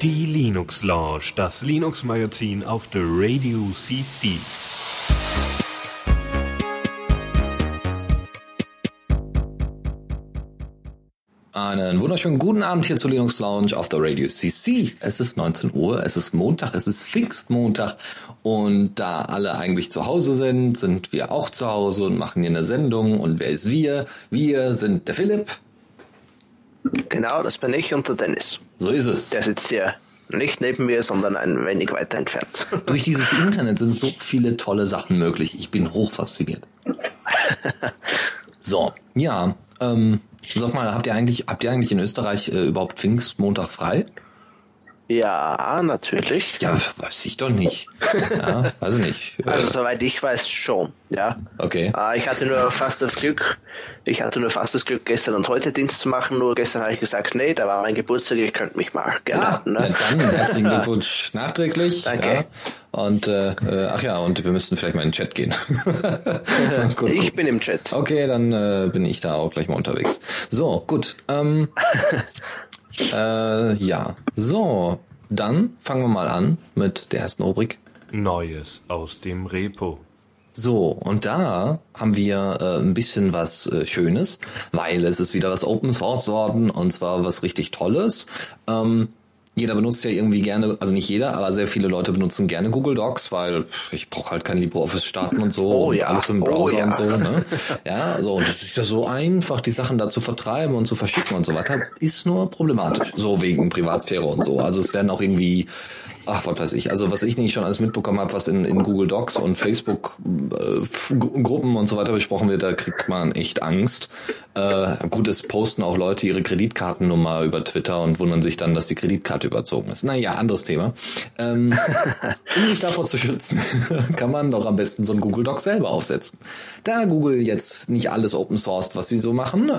Die Linux Lounge, das Linux Magazin auf der Radio CC. Einen wunderschönen guten Abend hier zur Linux Lounge auf der Radio CC. Es ist 19 Uhr, es ist Montag, es ist Pfingstmontag und da alle eigentlich zu Hause sind, sind wir auch zu Hause und machen hier eine Sendung. Und wer ist wir? Wir sind der Philipp. Genau, das bin ich und der Dennis. So ist es. Der sitzt hier nicht neben mir, sondern ein wenig weiter entfernt. Durch dieses Internet sind so viele tolle Sachen möglich. Ich bin hochfasziniert. So, ja, ähm, Sag mal, habt ihr eigentlich, habt ihr eigentlich in Österreich äh, überhaupt Pfingstmontag frei? Ja, natürlich. Ja, weiß ich doch nicht. Ja, weiß ich nicht. Also soweit ich weiß schon, ja. Okay. Äh, ich hatte nur fast das Glück, ich hatte nur fast das Glück, gestern und heute Dienst zu machen, nur gestern habe ich gesagt, nee, da war mein Geburtstag, ihr könnt mich mal gerne ah, ne? ja, dann herzlichen Glückwunsch nachträglich. Danke. Ja. Und äh, äh, ach ja, und wir müssten vielleicht mal in den Chat gehen. Ich bin im Chat. Okay, dann äh, bin ich da auch gleich mal unterwegs. So, gut. Ähm, äh, ja, so, dann fangen wir mal an mit der ersten Rubrik. Neues aus dem Repo. So, und da haben wir äh, ein bisschen was äh, Schönes, weil es ist wieder was Open Source worden und zwar was richtig Tolles. Ähm, jeder benutzt ja irgendwie gerne, also nicht jeder, aber sehr viele Leute benutzen gerne Google Docs, weil ich brauche halt kein LibreOffice starten und so oh, und ja. alles im Browser oh, ja. und so. Ne? Ja, so und es ist ja so einfach, die Sachen da zu vertreiben und zu verschicken und so weiter, ist nur problematisch, so wegen Privatsphäre und so. Also es werden auch irgendwie ach, was weiß ich, also was ich nicht schon alles mitbekommen habe, was in, in Google Docs und Facebook äh, Gruppen und so weiter besprochen wird, da kriegt man echt Angst. Äh, gut, es posten auch Leute ihre Kreditkartennummer über Twitter und wundern sich dann, dass die Kreditkarte überzogen ist. Naja, anderes Thema. Ähm, um sich davor zu schützen, kann man doch am besten so ein Google Doc selber aufsetzen. Da Google jetzt nicht alles open sourced, was sie so machen,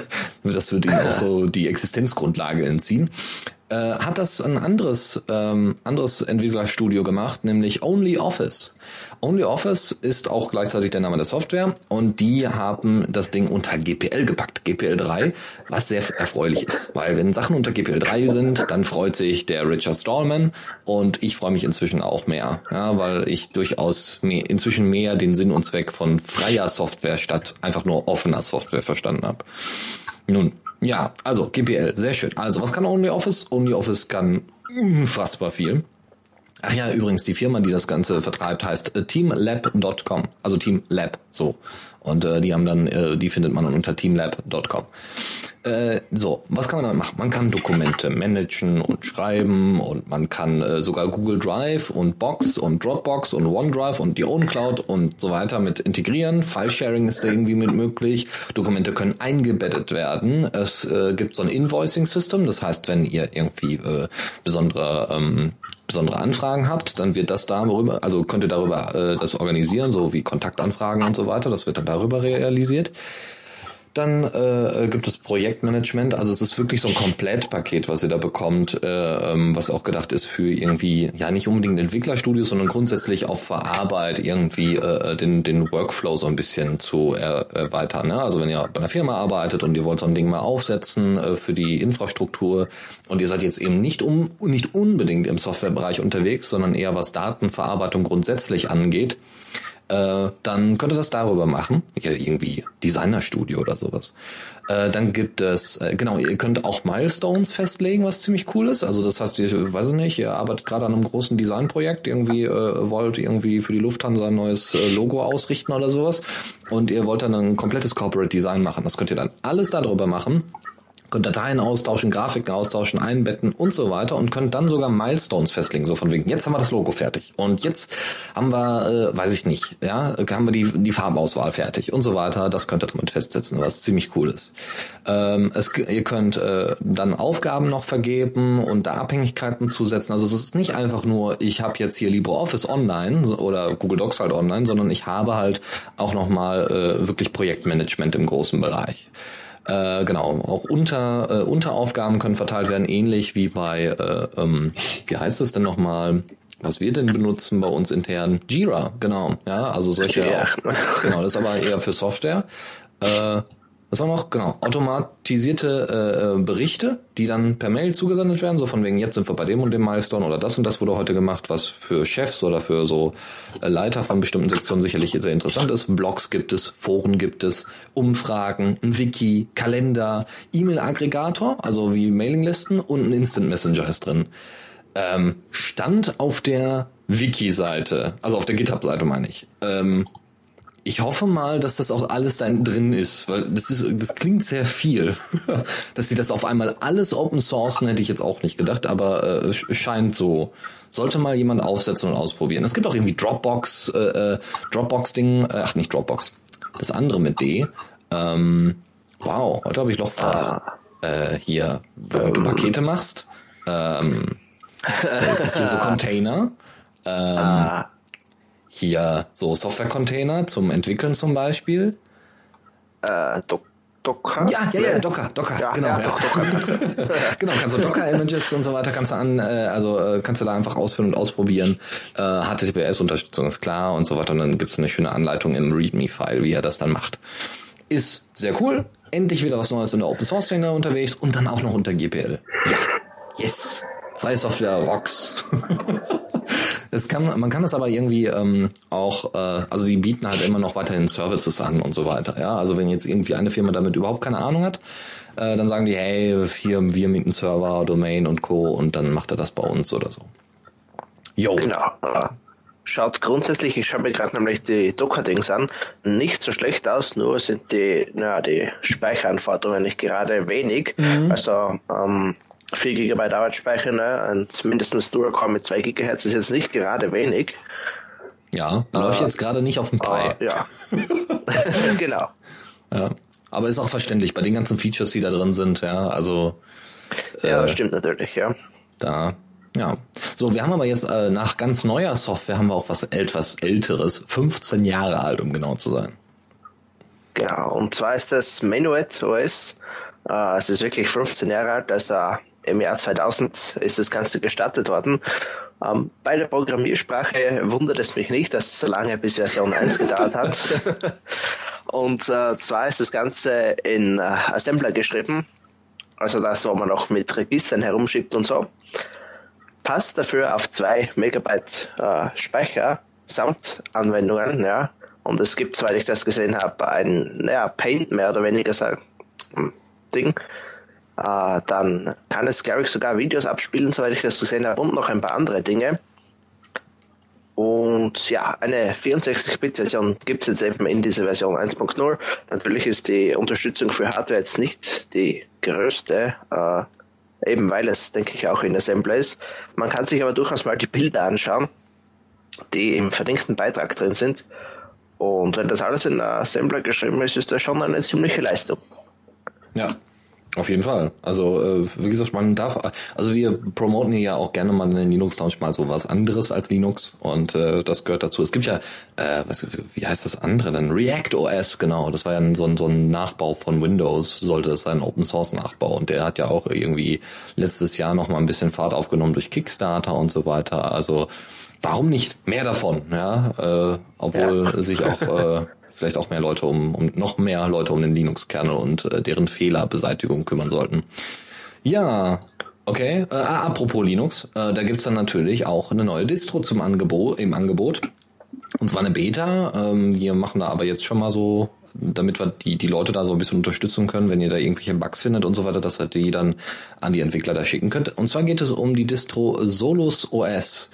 das würde ihnen auch so die Existenzgrundlage entziehen, äh, hat das ein anderes, ähm, anderes Entwicklerstudio gemacht, nämlich OnlyOffice. OnlyOffice ist auch gleichzeitig der Name der Software und die haben das Ding unter GPL gepackt, GPL 3, was sehr erfreulich ist, weil wenn Sachen unter GPL 3 sind, dann freut sich der Richard Stallman und ich freue mich inzwischen auch mehr, ja, weil ich durchaus mehr, inzwischen mehr den Sinn und Zweck von freier Software statt einfach nur offener Software verstanden habe. Nun, ja, also GPL, sehr schön. Also, was kann OnlyOffice? OnlyOffice kann unfassbar viel. Ach ja, übrigens, die Firma, die das Ganze vertreibt, heißt teamlab.com. Also Teamlab, so. Und äh, die haben dann, äh, die findet man unter teamlab.com. Äh, so, was kann man damit machen? Man kann Dokumente managen und schreiben und man kann äh, sogar Google Drive und Box und Dropbox und OneDrive und die OwnCloud und so weiter mit integrieren. File-Sharing ist da irgendwie mit möglich. Dokumente können eingebettet werden. Es äh, gibt so ein Invoicing-System, das heißt, wenn ihr irgendwie äh, besondere ähm, besondere Anfragen habt, dann wird das darüber, also könnt ihr darüber äh, das organisieren, so wie Kontaktanfragen und so weiter. Das wird dann darüber realisiert. Dann äh, gibt es Projektmanagement, also es ist wirklich so ein Komplettpaket, was ihr da bekommt, äh, ähm, was auch gedacht ist für irgendwie, ja nicht unbedingt Entwicklerstudios, sondern grundsätzlich auch für Arbeit irgendwie äh, den, den Workflow so ein bisschen zu er, erweitern. Ne? Also wenn ihr bei einer Firma arbeitet und ihr wollt so ein Ding mal aufsetzen äh, für die Infrastruktur und ihr seid jetzt eben nicht, um, nicht unbedingt im Softwarebereich unterwegs, sondern eher was Datenverarbeitung grundsätzlich angeht, äh, dann könnt ihr das darüber machen. Ja, irgendwie Designerstudio oder sowas. Äh, dann gibt es, äh, genau, ihr könnt auch Milestones festlegen, was ziemlich cool ist. Also das heißt, ihr, weiß ich nicht, ihr arbeitet gerade an einem großen Designprojekt, irgendwie äh, wollt irgendwie für die Lufthansa ein neues äh, Logo ausrichten oder sowas und ihr wollt dann ein komplettes Corporate Design machen. Das könnt ihr dann alles darüber machen könnt Dateien austauschen, Grafiken austauschen, einbetten und so weiter und könnt dann sogar Milestones festlegen, so von wegen, jetzt haben wir das Logo fertig und jetzt haben wir, äh, weiß ich nicht, ja, haben wir die, die Farbauswahl fertig und so weiter, das könnt ihr damit festsetzen, was ziemlich cool ist. Ähm, es, ihr könnt äh, dann Aufgaben noch vergeben und da Abhängigkeiten zusetzen, also es ist nicht einfach nur, ich habe jetzt hier LibreOffice online oder Google Docs halt online, sondern ich habe halt auch nochmal äh, wirklich Projektmanagement im großen Bereich. Äh, genau, auch unter, äh, Unteraufgaben können verteilt werden, ähnlich wie bei, äh, ähm, wie heißt es denn nochmal, was wir denn benutzen bei uns intern? Jira, genau, ja, also solche, Ja. genau, das ist aber eher für Software. Äh, Was auch noch? Genau. Automatisierte äh, äh, Berichte, die dann per Mail zugesendet werden, so von wegen, jetzt sind wir bei dem und dem Milestone oder das und das wurde heute gemacht, was für Chefs oder für so äh, Leiter von bestimmten Sektionen sicherlich sehr interessant ist. Blogs gibt es, Foren gibt es, Umfragen, ein Wiki, Kalender, E-Mail-Aggregator, also wie Mailinglisten und ein Instant Messenger ist drin. Ähm, stand auf der Wiki-Seite, also auf der GitHub-Seite meine ich. Ähm, ich hoffe mal, dass das auch alles da drin ist, weil das ist, das klingt sehr viel. dass sie das auf einmal alles Open Sourcen, hätte ich jetzt auch nicht gedacht, aber äh, scheint so. Sollte mal jemand aufsetzen und ausprobieren. Es gibt auch irgendwie Dropbox, äh, äh Dropbox-Ding, äh, ach nicht Dropbox, das andere mit D. Ähm, wow, heute habe ich noch was. Ah. Äh, hier, wo du Pakete machst. Ähm, äh, hier so Container. Ähm, ah hier so Software-Container zum Entwickeln zum Beispiel. Äh, Do Docker? Ja, ja, ja, Docker, Docker, ja, genau. Ja, ja. Docker. genau, kannst du Docker-Images und so weiter kannst du an, äh, also äh, kannst du da einfach ausführen und ausprobieren. Äh, HTTPS-Unterstützung ist klar und so weiter. Und dann gibt's eine schöne Anleitung im README-File, wie er das dann macht. Ist sehr cool. Endlich wieder was Neues in der Open-Source-Szene unterwegs und dann auch noch unter GPL. Ja, yes. Freie Software rocks. es kann, man kann es aber irgendwie ähm, auch, äh, also die bieten halt immer noch weiterhin Services an und so weiter. Ja, also wenn jetzt irgendwie eine Firma damit überhaupt keine Ahnung hat, äh, dann sagen die, hey, hier wir mieten Server, Domain und Co. und dann macht er das bei uns oder so. Jo. Genau. Schaut grundsätzlich, ich schaue mir gerade nämlich die Docker-Dings an, nicht so schlecht aus, nur sind die, naja, die Speicheranforderungen nicht gerade wenig. Mhm. Also ähm, 4 GB Arbeitsspeicher ne? und mindestens Dual-Core mit 2 GHz ist jetzt nicht gerade wenig. Ja, äh, läuft jetzt gerade nicht auf dem Pi. Äh, ja, genau. Ja, aber ist auch verständlich bei den ganzen Features, die da drin sind. Ja, also. Äh, ja, das stimmt natürlich, ja. Da, ja. So, wir haben aber jetzt äh, nach ganz neuer Software haben wir auch was etwas älteres, 15 Jahre alt, um genau zu sein. Genau, und zwar ist das Menuet OS. Äh, es ist wirklich 15 Jahre alt, also im Jahr 2000 ist das Ganze gestartet worden. Ähm, bei der Programmiersprache wundert es mich nicht, dass es so lange bis Version 1 gedauert hat. und äh, zwar ist das Ganze in äh, Assembler geschrieben, also das, wo man noch mit Registern herumschiebt und so. Passt dafür auf 2 Megabyte äh, Speicher samt Anwendungen, ja. Und es gibt, soweit ich das gesehen habe, ein naja, Paint mehr oder weniger so, hm, Ding. Äh, dann kann es, glaube ich, sogar Videos abspielen, soweit ich das gesehen habe, und noch ein paar andere Dinge. Und ja, eine 64-Bit-Version gibt es jetzt eben in dieser Version 1.0. Natürlich ist die Unterstützung für Hardware jetzt nicht die größte, äh, eben weil es, denke ich, auch in Assembler ist. Man kann sich aber durchaus mal die Bilder anschauen, die im verlinkten Beitrag drin sind. Und wenn das alles in Assembler geschrieben ist, ist das schon eine ziemliche Leistung. Ja, auf jeden Fall. Also äh, wie gesagt, man darf, also wir promoten hier ja auch gerne mal in den Linux Lounge mal so was anderes als Linux und äh, das gehört dazu. Es gibt ja, äh, was, wie heißt das andere denn? React OS, genau. Das war ja so ein, so ein Nachbau von Windows, sollte das sein, Open Source Nachbau und der hat ja auch irgendwie letztes Jahr noch mal ein bisschen Fahrt aufgenommen durch Kickstarter und so weiter. Also warum nicht mehr davon? Ja, äh, obwohl ja. sich auch äh, vielleicht auch mehr Leute um, um noch mehr Leute um den Linux-Kernel und äh, deren Fehlerbeseitigung kümmern sollten. Ja, okay. Äh, apropos Linux, äh, da gibt's dann natürlich auch eine neue Distro zum Angebot, im Angebot. Und zwar eine Beta. Ähm, wir machen da aber jetzt schon mal so, damit wir die, die Leute da so ein bisschen unterstützen können, wenn ihr da irgendwelche Bugs findet und so weiter, dass ihr die dann an die Entwickler da schicken könnt. Und zwar geht es um die Distro Solus OS.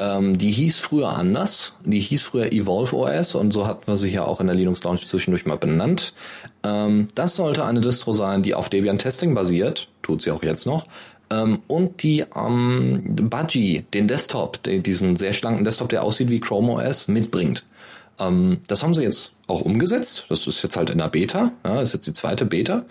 Ähm, die hieß früher anders. Die hieß früher Evolve OS und so hatten wir sie ja auch in der Linux Lounge zwischendurch mal benannt. Ähm, das sollte eine Distro sein, die auf Debian Testing basiert. Tut sie auch jetzt noch. Ähm, und die ähm, Budgie, den Desktop, den, diesen sehr schlanken Desktop, der aussieht wie Chrome OS, mitbringt. Ähm, das haben sie jetzt auch umgesetzt. Das ist jetzt halt in der Beta. Ja, ist jetzt die zweite Beta.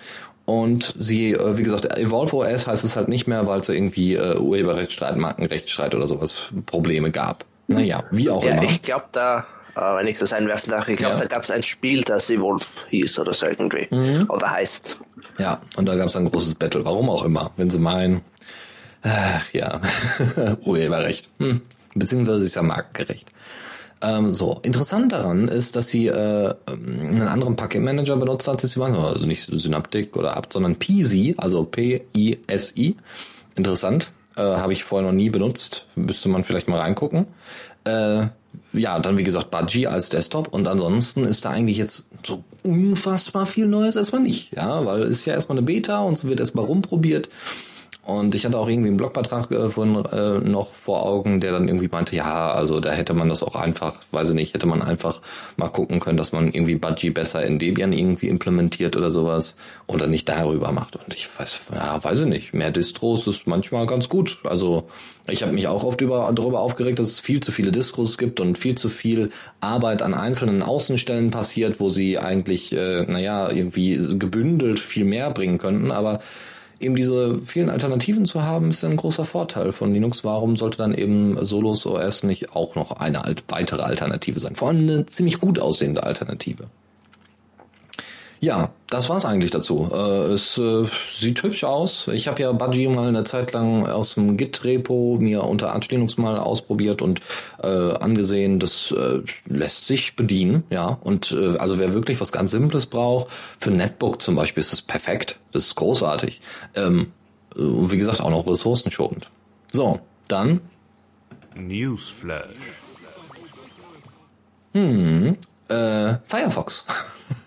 Und sie, äh, wie gesagt, Evolve OS heißt es halt nicht mehr, weil es irgendwie äh, Urheberrechtsstreit, Markenrechtsstreit oder sowas Probleme gab. Naja, wie auch ja, immer. Ich glaube da, äh, wenn ich das einwerfen darf, ich glaube, ja. da gab es ein Spiel, das Evolve hieß oder so irgendwie. Mhm. Oder heißt. Ja, und da gab es ein großes Battle. Warum auch immer, wenn sie meinen. Ach, ja, Urheberrecht. Hm. Beziehungsweise ist ja markengerecht. Ähm, so, interessant daran ist, dass sie äh, einen anderen Paketmanager benutzt hat, als sie waren. Also nicht Synaptic oder Apt, sondern Peasy, also P-I-S-I. Interessant. Äh, Habe ich vorher noch nie benutzt. Müsste man vielleicht mal reingucken. Äh, ja, dann wie gesagt Budgie als Desktop und ansonsten ist da eigentlich jetzt so unfassbar viel Neues erstmal nicht, ja, weil ist ja erstmal eine Beta und es wird erstmal rumprobiert und ich hatte auch irgendwie einen Blogbeitrag äh, von äh, noch vor Augen, der dann irgendwie meinte, ja, also da hätte man das auch einfach, weiß ich nicht, hätte man einfach mal gucken können, dass man irgendwie Budgie besser in Debian irgendwie implementiert oder sowas und dann nicht darüber macht. Und ich weiß, ja, weiß ich nicht, mehr Distros ist manchmal ganz gut. Also ich habe mich auch oft über, darüber aufgeregt, dass es viel zu viele Distros gibt und viel zu viel Arbeit an einzelnen Außenstellen passiert, wo sie eigentlich, äh, naja, irgendwie gebündelt viel mehr bringen könnten, aber eben diese vielen Alternativen zu haben, ist ein großer Vorteil von Linux. Warum sollte dann eben Solos OS nicht auch noch eine weitere Alternative sein? Vor allem eine ziemlich gut aussehende Alternative. Ja, das war's eigentlich dazu. Äh, es äh, sieht hübsch aus. Ich habe ja Budgie mal eine Zeit lang aus dem Git-Repo mir unter Linux mal ausprobiert und äh, angesehen, das äh, lässt sich bedienen, ja. Und äh, also wer wirklich was ganz Simples braucht, für Netbook zum Beispiel ist das perfekt. Das ist großartig. Ähm, und wie gesagt, auch noch ressourcenschonend. So, dann. Newsflash. Hm, äh, Firefox.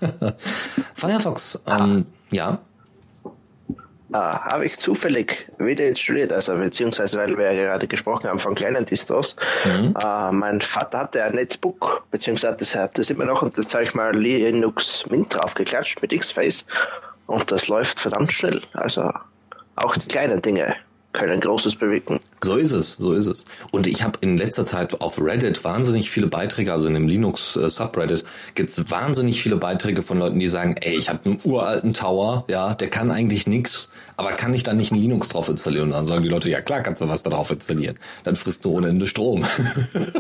Firefox, ähm, ja. Ah, habe ich zufällig wieder installiert, also beziehungsweise weil wir ja gerade gesprochen haben von kleinen Distros. Mhm. Äh, mein Vater hatte ein Netbook, beziehungsweise das hat das immer noch und da zeige ich mal Linux Mint drauf geklatscht mit X-Face und das läuft verdammt schnell. Also auch die kleinen Dinge können Großes bewegen. So ist es, so ist es. Und ich habe in letzter Zeit auf Reddit wahnsinnig viele Beiträge, also in dem Linux äh, Subreddit gibt's wahnsinnig viele Beiträge von Leuten, die sagen, ey, ich habe einen uralten Tower, ja, der kann eigentlich nix, aber kann ich da nicht ein Linux drauf installieren? Und dann sagen die Leute, ja klar, kannst du was da drauf installieren. Dann frisst du ohne Ende Strom.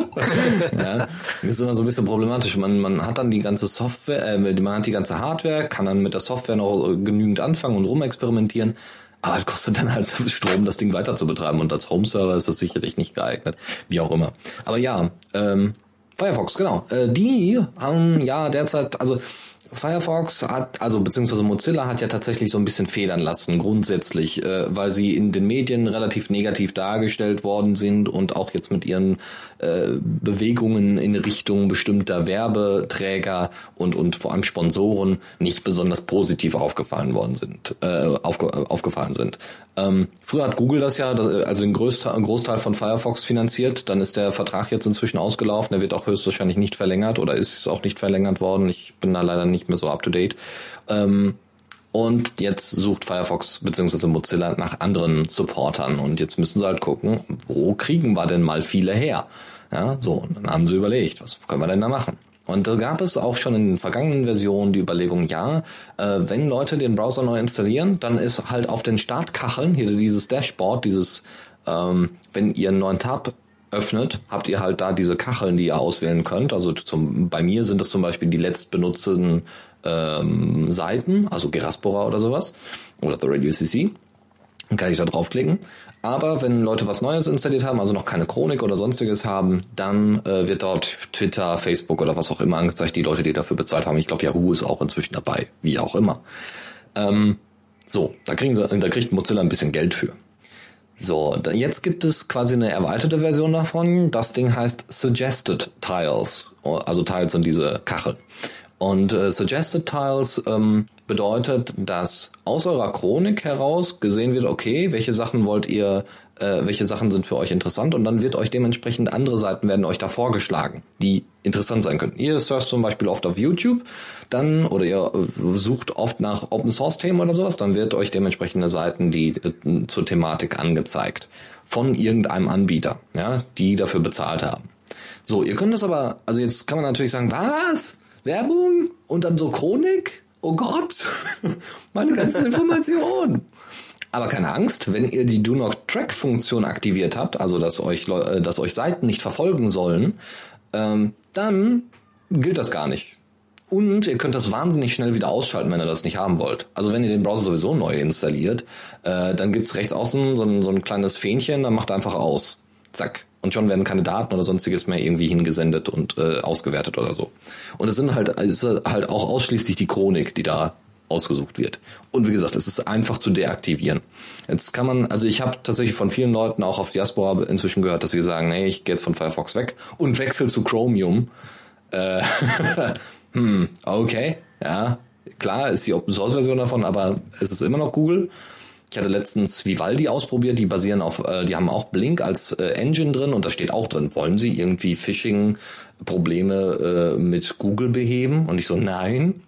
ja, das ist immer so ein bisschen problematisch. Man, man hat dann die ganze Software, äh, man hat die ganze Hardware, kann dann mit der Software noch genügend anfangen und rumexperimentieren. Aber es kostet dann halt Strom, das Ding weiter zu betreiben. Und als Home-Server ist das sicherlich nicht geeignet. Wie auch immer. Aber ja, ähm, Firefox, genau. Äh, die haben ja derzeit, also Firefox hat, also beziehungsweise Mozilla hat ja tatsächlich so ein bisschen federn lassen, grundsätzlich, äh, weil sie in den Medien relativ negativ dargestellt worden sind und auch jetzt mit ihren äh, Bewegungen in Richtung bestimmter Werbeträger und, und vor allem Sponsoren nicht besonders positiv aufgefallen worden sind, äh, aufge, aufgefallen sind. Ähm, früher hat Google das ja, also den Großteil, Großteil von Firefox finanziert. Dann ist der Vertrag jetzt inzwischen ausgelaufen. Der wird auch höchstwahrscheinlich nicht verlängert oder ist auch nicht verlängert worden. Ich bin da leider nicht mehr so up to date. Ähm, und jetzt sucht Firefox bzw. Mozilla nach anderen Supportern. Und jetzt müssen sie halt gucken, wo kriegen wir denn mal viele her? Ja, so, und dann haben sie überlegt, was können wir denn da machen? Und da gab es auch schon in den vergangenen Versionen die Überlegung, ja, äh, wenn Leute den Browser neu installieren, dann ist halt auf den Startkacheln, hier dieses Dashboard, dieses, ähm, wenn ihr einen neuen Tab öffnet, habt ihr halt da diese Kacheln, die ihr auswählen könnt. Also zum, bei mir sind das zum Beispiel die letztbenutzten ähm, Seiten, also Geraspora oder sowas, oder The Radio CC. Dann kann ich da draufklicken. Aber wenn Leute was Neues installiert haben, also noch keine Chronik oder sonstiges haben, dann äh, wird dort Twitter, Facebook oder was auch immer angezeigt, die Leute, die dafür bezahlt haben. Ich glaube, Yahoo ist auch inzwischen dabei, wie auch immer. Ähm, so, da kriegen sie, da kriegt Mozilla ein bisschen Geld für. So, jetzt gibt es quasi eine erweiterte Version davon. Das Ding heißt Suggested Tiles. Also Tiles sind diese Kacheln. Und äh, Suggested Tiles ähm, bedeutet, dass aus eurer Chronik heraus gesehen wird, okay, welche Sachen wollt ihr, äh, welche Sachen sind für euch interessant und dann wird euch dementsprechend andere Seiten werden euch da vorgeschlagen, die interessant sein könnten. Ihr surft zum Beispiel oft auf YouTube, dann oder ihr äh, sucht oft nach Open Source Themen oder sowas, dann wird euch dementsprechende Seiten die äh, zur Thematik angezeigt von irgendeinem Anbieter, ja, die dafür bezahlt haben. So, ihr könnt das aber, also jetzt kann man natürlich sagen, was? Werbung und dann so Chronik. Oh Gott, meine ganze Information. Aber keine Angst, wenn ihr die Do Not Track Funktion aktiviert habt, also dass euch, äh, dass euch Seiten nicht verfolgen sollen, ähm, dann gilt das gar nicht. Und ihr könnt das wahnsinnig schnell wieder ausschalten, wenn ihr das nicht haben wollt. Also wenn ihr den Browser sowieso neu installiert, äh, dann gibt's rechts außen so ein, so ein kleines Fähnchen, dann macht er einfach aus. Zack. Und schon werden keine Daten oder sonstiges mehr irgendwie hingesendet und äh, ausgewertet oder so. Und es sind halt, es ist halt auch ausschließlich die Chronik, die da ausgesucht wird. Und wie gesagt, es ist einfach zu deaktivieren. Jetzt kann man, also ich habe tatsächlich von vielen Leuten auch auf Diaspora inzwischen gehört, dass sie sagen, nee, ich gehe jetzt von Firefox weg und wechsle zu Chromium. Äh, hm, okay, ja, klar ist die Open Source Version davon, aber es ist immer noch Google. Ich hatte letztens Vivaldi ausprobiert, die basieren auf, äh, die haben auch Blink als äh, Engine drin und da steht auch drin, wollen sie irgendwie Phishing-Probleme äh, mit Google beheben? Und ich so, nein,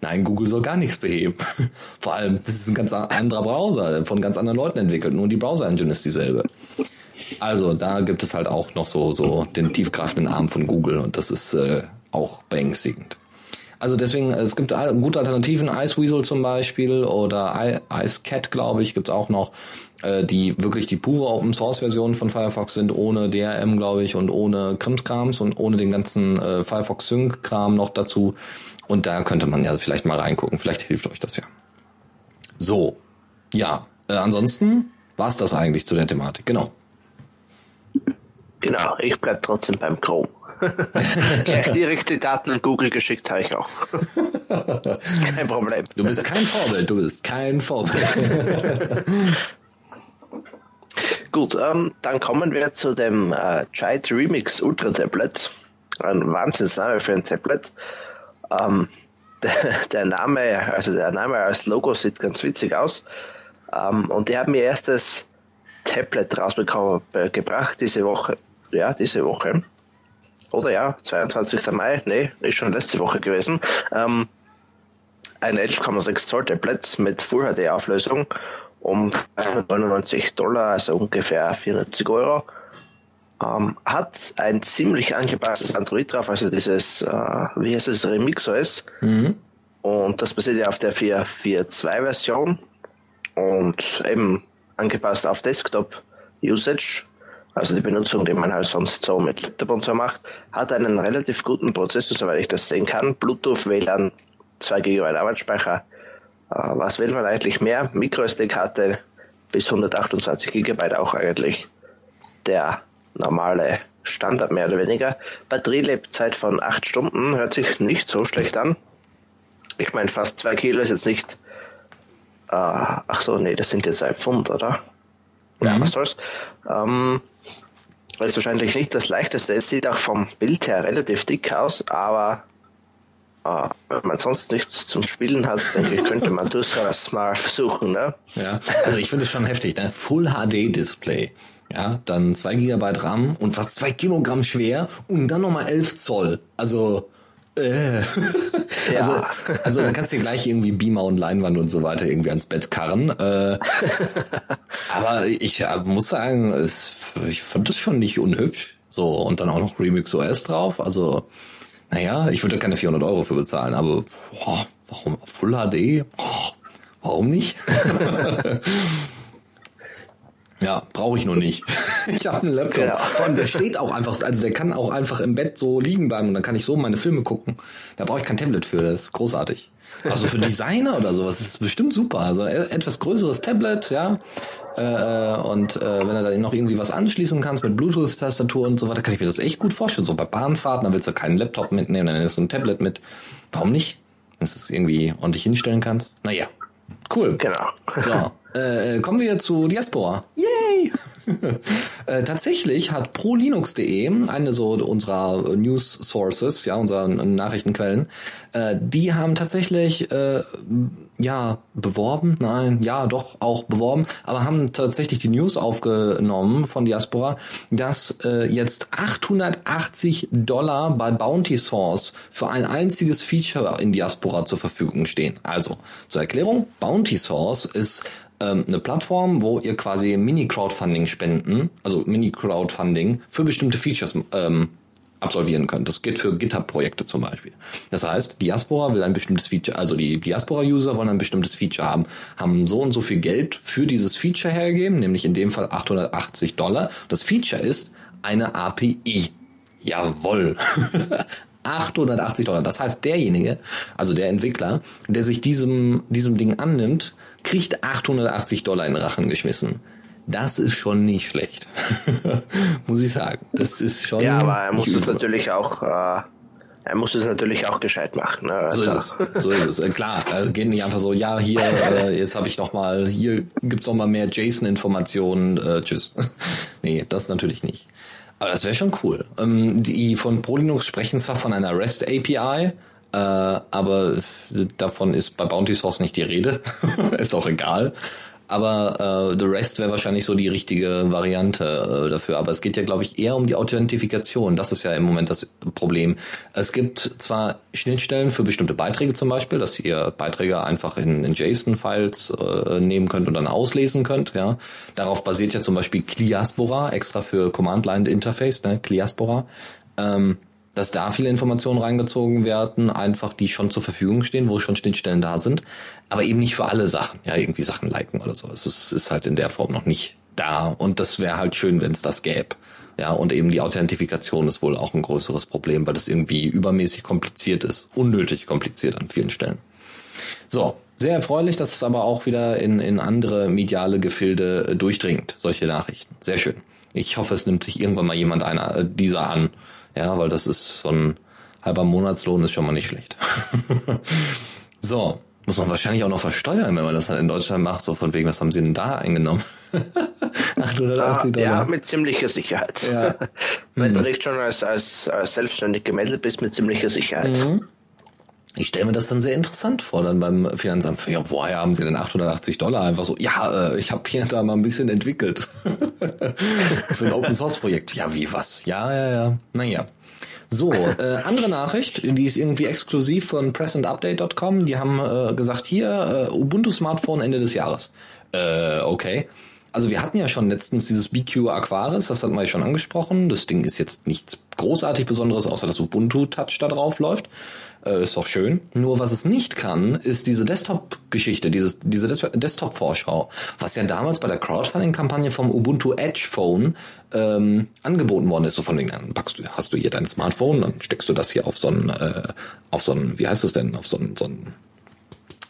nein, Google soll gar nichts beheben. Vor allem, das ist ein ganz anderer Browser, von ganz anderen Leuten entwickelt, nur die Browser-Engine ist dieselbe. Also da gibt es halt auch noch so, so den tiefgreifenden Arm von Google und das ist äh, auch beängstigend. Also deswegen, es gibt gute Alternativen, Iceweasel zum Beispiel oder Icecat, glaube ich, gibt's auch noch, äh, die wirklich die pure Open Source Version von Firefox sind, ohne DRM, glaube ich, und ohne Krimskrams und ohne den ganzen äh, Firefox Sync Kram noch dazu. Und da könnte man ja vielleicht mal reingucken. Vielleicht hilft euch das ja. So, ja. Äh, ansonsten war's das eigentlich zu der Thematik. Genau. Genau, ich bleib trotzdem beim Chrome. Gleich direkt die Daten an Google geschickt habe ich auch. kein Problem. Du bist kein Vorbild, du bist kein Vorbild. Gut, ähm, dann kommen wir zu dem äh, Chite Remix Ultra Tablet. Ein Wahnsinnsname für ein Tablet. Ähm, der, der, Name, also der Name als Logo sieht ganz witzig aus. Ähm, und die haben ihr erstes Tablet rausgebracht äh, diese Woche. Ja, diese Woche oder ja, 22. Mai, nee, ist schon letzte Woche gewesen, ähm, ein 11,6 Zoll Tablet mit Full HD Auflösung um 99 Dollar, also ungefähr 490 Euro. Ähm, hat ein ziemlich angepasstes Android drauf, also dieses, äh, wie heißt es, Remix OS. Mhm. Und das basiert ja auf der 4.4.2 Version und eben angepasst auf Desktop Usage also die Benutzung, die man halt sonst so mit Laptop und so macht, hat einen relativ guten Prozessor, soweit ich das sehen kann. Bluetooth, WLAN, 2 GB Arbeitsspeicher. Äh, was will man eigentlich mehr? MicroSD-Karte bis 128 GB auch eigentlich der normale Standard mehr oder weniger. Batterielebzeit von 8 Stunden hört sich nicht so schlecht an. Ich meine, fast 2 Kilo ist jetzt nicht. Äh, ach so, nee, das sind jetzt ein Pfund, oder? Ja, mhm. was soll's. Ähm, ist wahrscheinlich nicht das leichteste. Es sieht auch vom Bild her relativ dick aus, aber äh, wenn man sonst nichts zum Spielen hat, denke ich, könnte man durchaus mal versuchen. Ne? Ja, also ich finde es schon heftig. Ne? Full HD Display. Ja, dann 2 GB RAM und fast 2 Kilogramm schwer und dann nochmal 11 Zoll. Also äh. Ja. Also, also dann kannst du dir gleich irgendwie Beamer und Leinwand und so weiter irgendwie ans Bett karren. Äh, aber ich ja, muss sagen, es, ich fand das schon nicht unhübsch. So, und dann auch noch Remix OS drauf. Also, naja, ich würde keine 400 Euro für bezahlen, aber boah, warum Full HD? Oh, warum nicht? Ja, brauche ich nur nicht. ich habe einen Laptop. Genau. Vor allem, der steht auch einfach, also der kann auch einfach im Bett so liegen bleiben und dann kann ich so meine Filme gucken. Da brauche ich kein Tablet für, das ist großartig. Also für Designer oder sowas ist es bestimmt super. Also e-, etwas größeres Tablet, ja. Äh, und äh, wenn du da noch irgendwie was anschließen kannst mit Bluetooth-Tastatur und so weiter, kann ich mir das echt gut vorstellen. So bei Bahnfahrten, dann willst du keinen Laptop mitnehmen, dann ist so ein Tablet mit. Warum nicht? Wenn du es irgendwie ordentlich hinstellen kannst. Naja, cool. Genau. So, äh, kommen wir zu Diaspora. Yay! äh, tatsächlich hat prolinux.de, eine so unserer News Sources, ja, unserer Nachrichtenquellen, äh, die haben tatsächlich äh, ja beworben, nein, ja, doch auch beworben, aber haben tatsächlich die News aufgenommen von Diaspora, dass äh, jetzt 880 Dollar bei Bounty Source für ein einziges Feature in Diaspora zur Verfügung stehen. Also zur Erklärung: Bounty Source ist ähm, eine Plattform, wo ihr quasi Mini-Crowdfunding spenden, also Mini-Crowdfunding für bestimmte Features ähm, absolvieren könnt. Das geht für GitHub-Projekte zum Beispiel. Das heißt, Diaspora will ein bestimmtes Feature, also die Diaspora-User wollen ein bestimmtes Feature haben, haben so und so viel Geld für dieses Feature hergegeben, nämlich in dem Fall 880 Dollar. Das Feature ist eine API. Jawoll. 880 Dollar. Das heißt, derjenige, also der Entwickler, der sich diesem, diesem Ding annimmt, kriegt 880 Dollar in den Rachen geschmissen. Das ist schon nicht schlecht. muss ich sagen. Das ist schon. Ja, aber er muss es natürlich auch, äh, er muss es natürlich auch gescheit machen. Ne? Also, so ist es. So ist es. Äh, klar, äh, geht nicht einfach so, ja, hier, äh, jetzt habe ich noch mal, hier gibt's noch mal mehr JSON-Informationen, äh, tschüss. nee, das natürlich nicht. Aber das wäre schon cool. Ähm, die von ProLinux sprechen zwar von einer REST API, äh, aber davon ist bei Bounty Source nicht die Rede. ist auch egal. Aber äh, The Rest wäre wahrscheinlich so die richtige Variante äh, dafür. Aber es geht ja, glaube ich, eher um die Authentifikation. Das ist ja im Moment das Problem. Es gibt zwar Schnittstellen für bestimmte Beiträge zum Beispiel, dass ihr Beiträge einfach in, in JSON-Files äh, nehmen könnt und dann auslesen könnt. Ja, Darauf basiert ja zum Beispiel Cliaspora, extra für Command-Line-Interface, ne? Cliaspora. Ähm, dass da viele Informationen reingezogen werden, einfach die schon zur Verfügung stehen, wo schon Schnittstellen da sind, aber eben nicht für alle Sachen, ja, irgendwie Sachen liken oder so. Es ist, ist halt in der Form noch nicht da und das wäre halt schön, wenn es das gäbe. Ja, und eben die Authentifikation ist wohl auch ein größeres Problem, weil das irgendwie übermäßig kompliziert ist, unnötig kompliziert an vielen Stellen. So, sehr erfreulich, dass es aber auch wieder in, in andere mediale Gefilde durchdringt, solche Nachrichten. Sehr schön. Ich hoffe, es nimmt sich irgendwann mal jemand einer äh, dieser an ja, weil das ist so ein halber Monatslohn ist schon mal nicht schlecht. so, muss man wahrscheinlich auch noch versteuern, wenn man das dann in Deutschland macht, so von wegen, was haben sie denn da eingenommen? 880 ah, Dollar. Ja, mit ziemlicher Sicherheit. Ja. wenn du hm. nicht schon als, als, als selbstständig gemeldet bist, mit ziemlicher Sicherheit. Mhm. Ich stelle mir das dann sehr interessant vor, dann beim Finanzamt. Ja, woher haben Sie denn 880 Dollar? Einfach so, ja, äh, ich habe hier da mal ein bisschen entwickelt. Für ein Open Source Projekt. Ja, wie was? Ja, ja, ja. Naja. So, äh, andere Nachricht, die ist irgendwie exklusiv von presentupdate.com. Die haben äh, gesagt, hier, äh, Ubuntu Smartphone Ende des Jahres. Äh, okay. Also wir hatten ja schon letztens dieses BQ Aquaris, das hatten wir ja schon angesprochen. Das Ding ist jetzt nichts großartig Besonderes, außer dass Ubuntu Touch da drauf läuft. Äh, ist doch schön. Nur was es nicht kann, ist diese Desktop-Geschichte, diese Desktop-Vorschau, was ja damals bei der Crowdfunding-Kampagne vom Ubuntu Edge Phone ähm, angeboten worden ist. So von den, packst du, hast du hier dein Smartphone, dann steckst du das hier auf so ein, äh, auf so ein, wie heißt es denn, auf so ein, so ein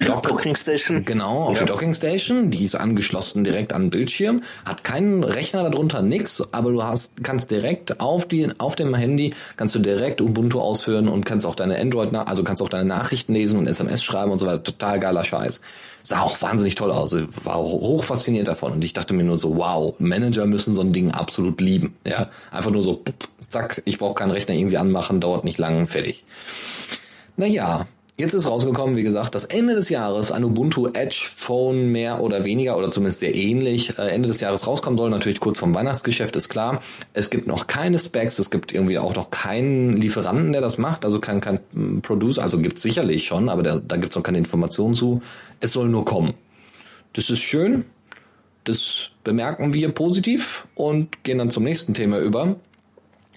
Dock, Docking Station. Genau, auf ja. die Docking Station. Die ist angeschlossen direkt an den Bildschirm. Hat keinen Rechner darunter, nix, aber du hast, kannst direkt auf die, auf dem Handy, kannst du direkt Ubuntu ausführen und kannst auch deine Android, also kannst auch deine Nachrichten lesen und SMS schreiben und so weiter. Total geiler Scheiß. Sah auch wahnsinnig toll aus. War hoch fasziniert davon. Und ich dachte mir nur so, wow, Manager müssen so ein Ding absolut lieben. Ja, einfach nur so, zack, ich brauche keinen Rechner irgendwie anmachen, dauert nicht lang, fertig. Naja, Jetzt ist rausgekommen, wie gesagt, dass Ende des Jahres ein Ubuntu Edge Phone mehr oder weniger oder zumindest sehr ähnlich äh, Ende des Jahres rauskommen soll. Natürlich kurz vom Weihnachtsgeschäft ist klar. Es gibt noch keine Specs, es gibt irgendwie auch noch keinen Lieferanten, der das macht, also kein, kein hm, Producer, also gibt sicherlich schon, aber der, da gibt es noch keine Informationen zu. Es soll nur kommen. Das ist schön, das bemerken wir positiv und gehen dann zum nächsten Thema über,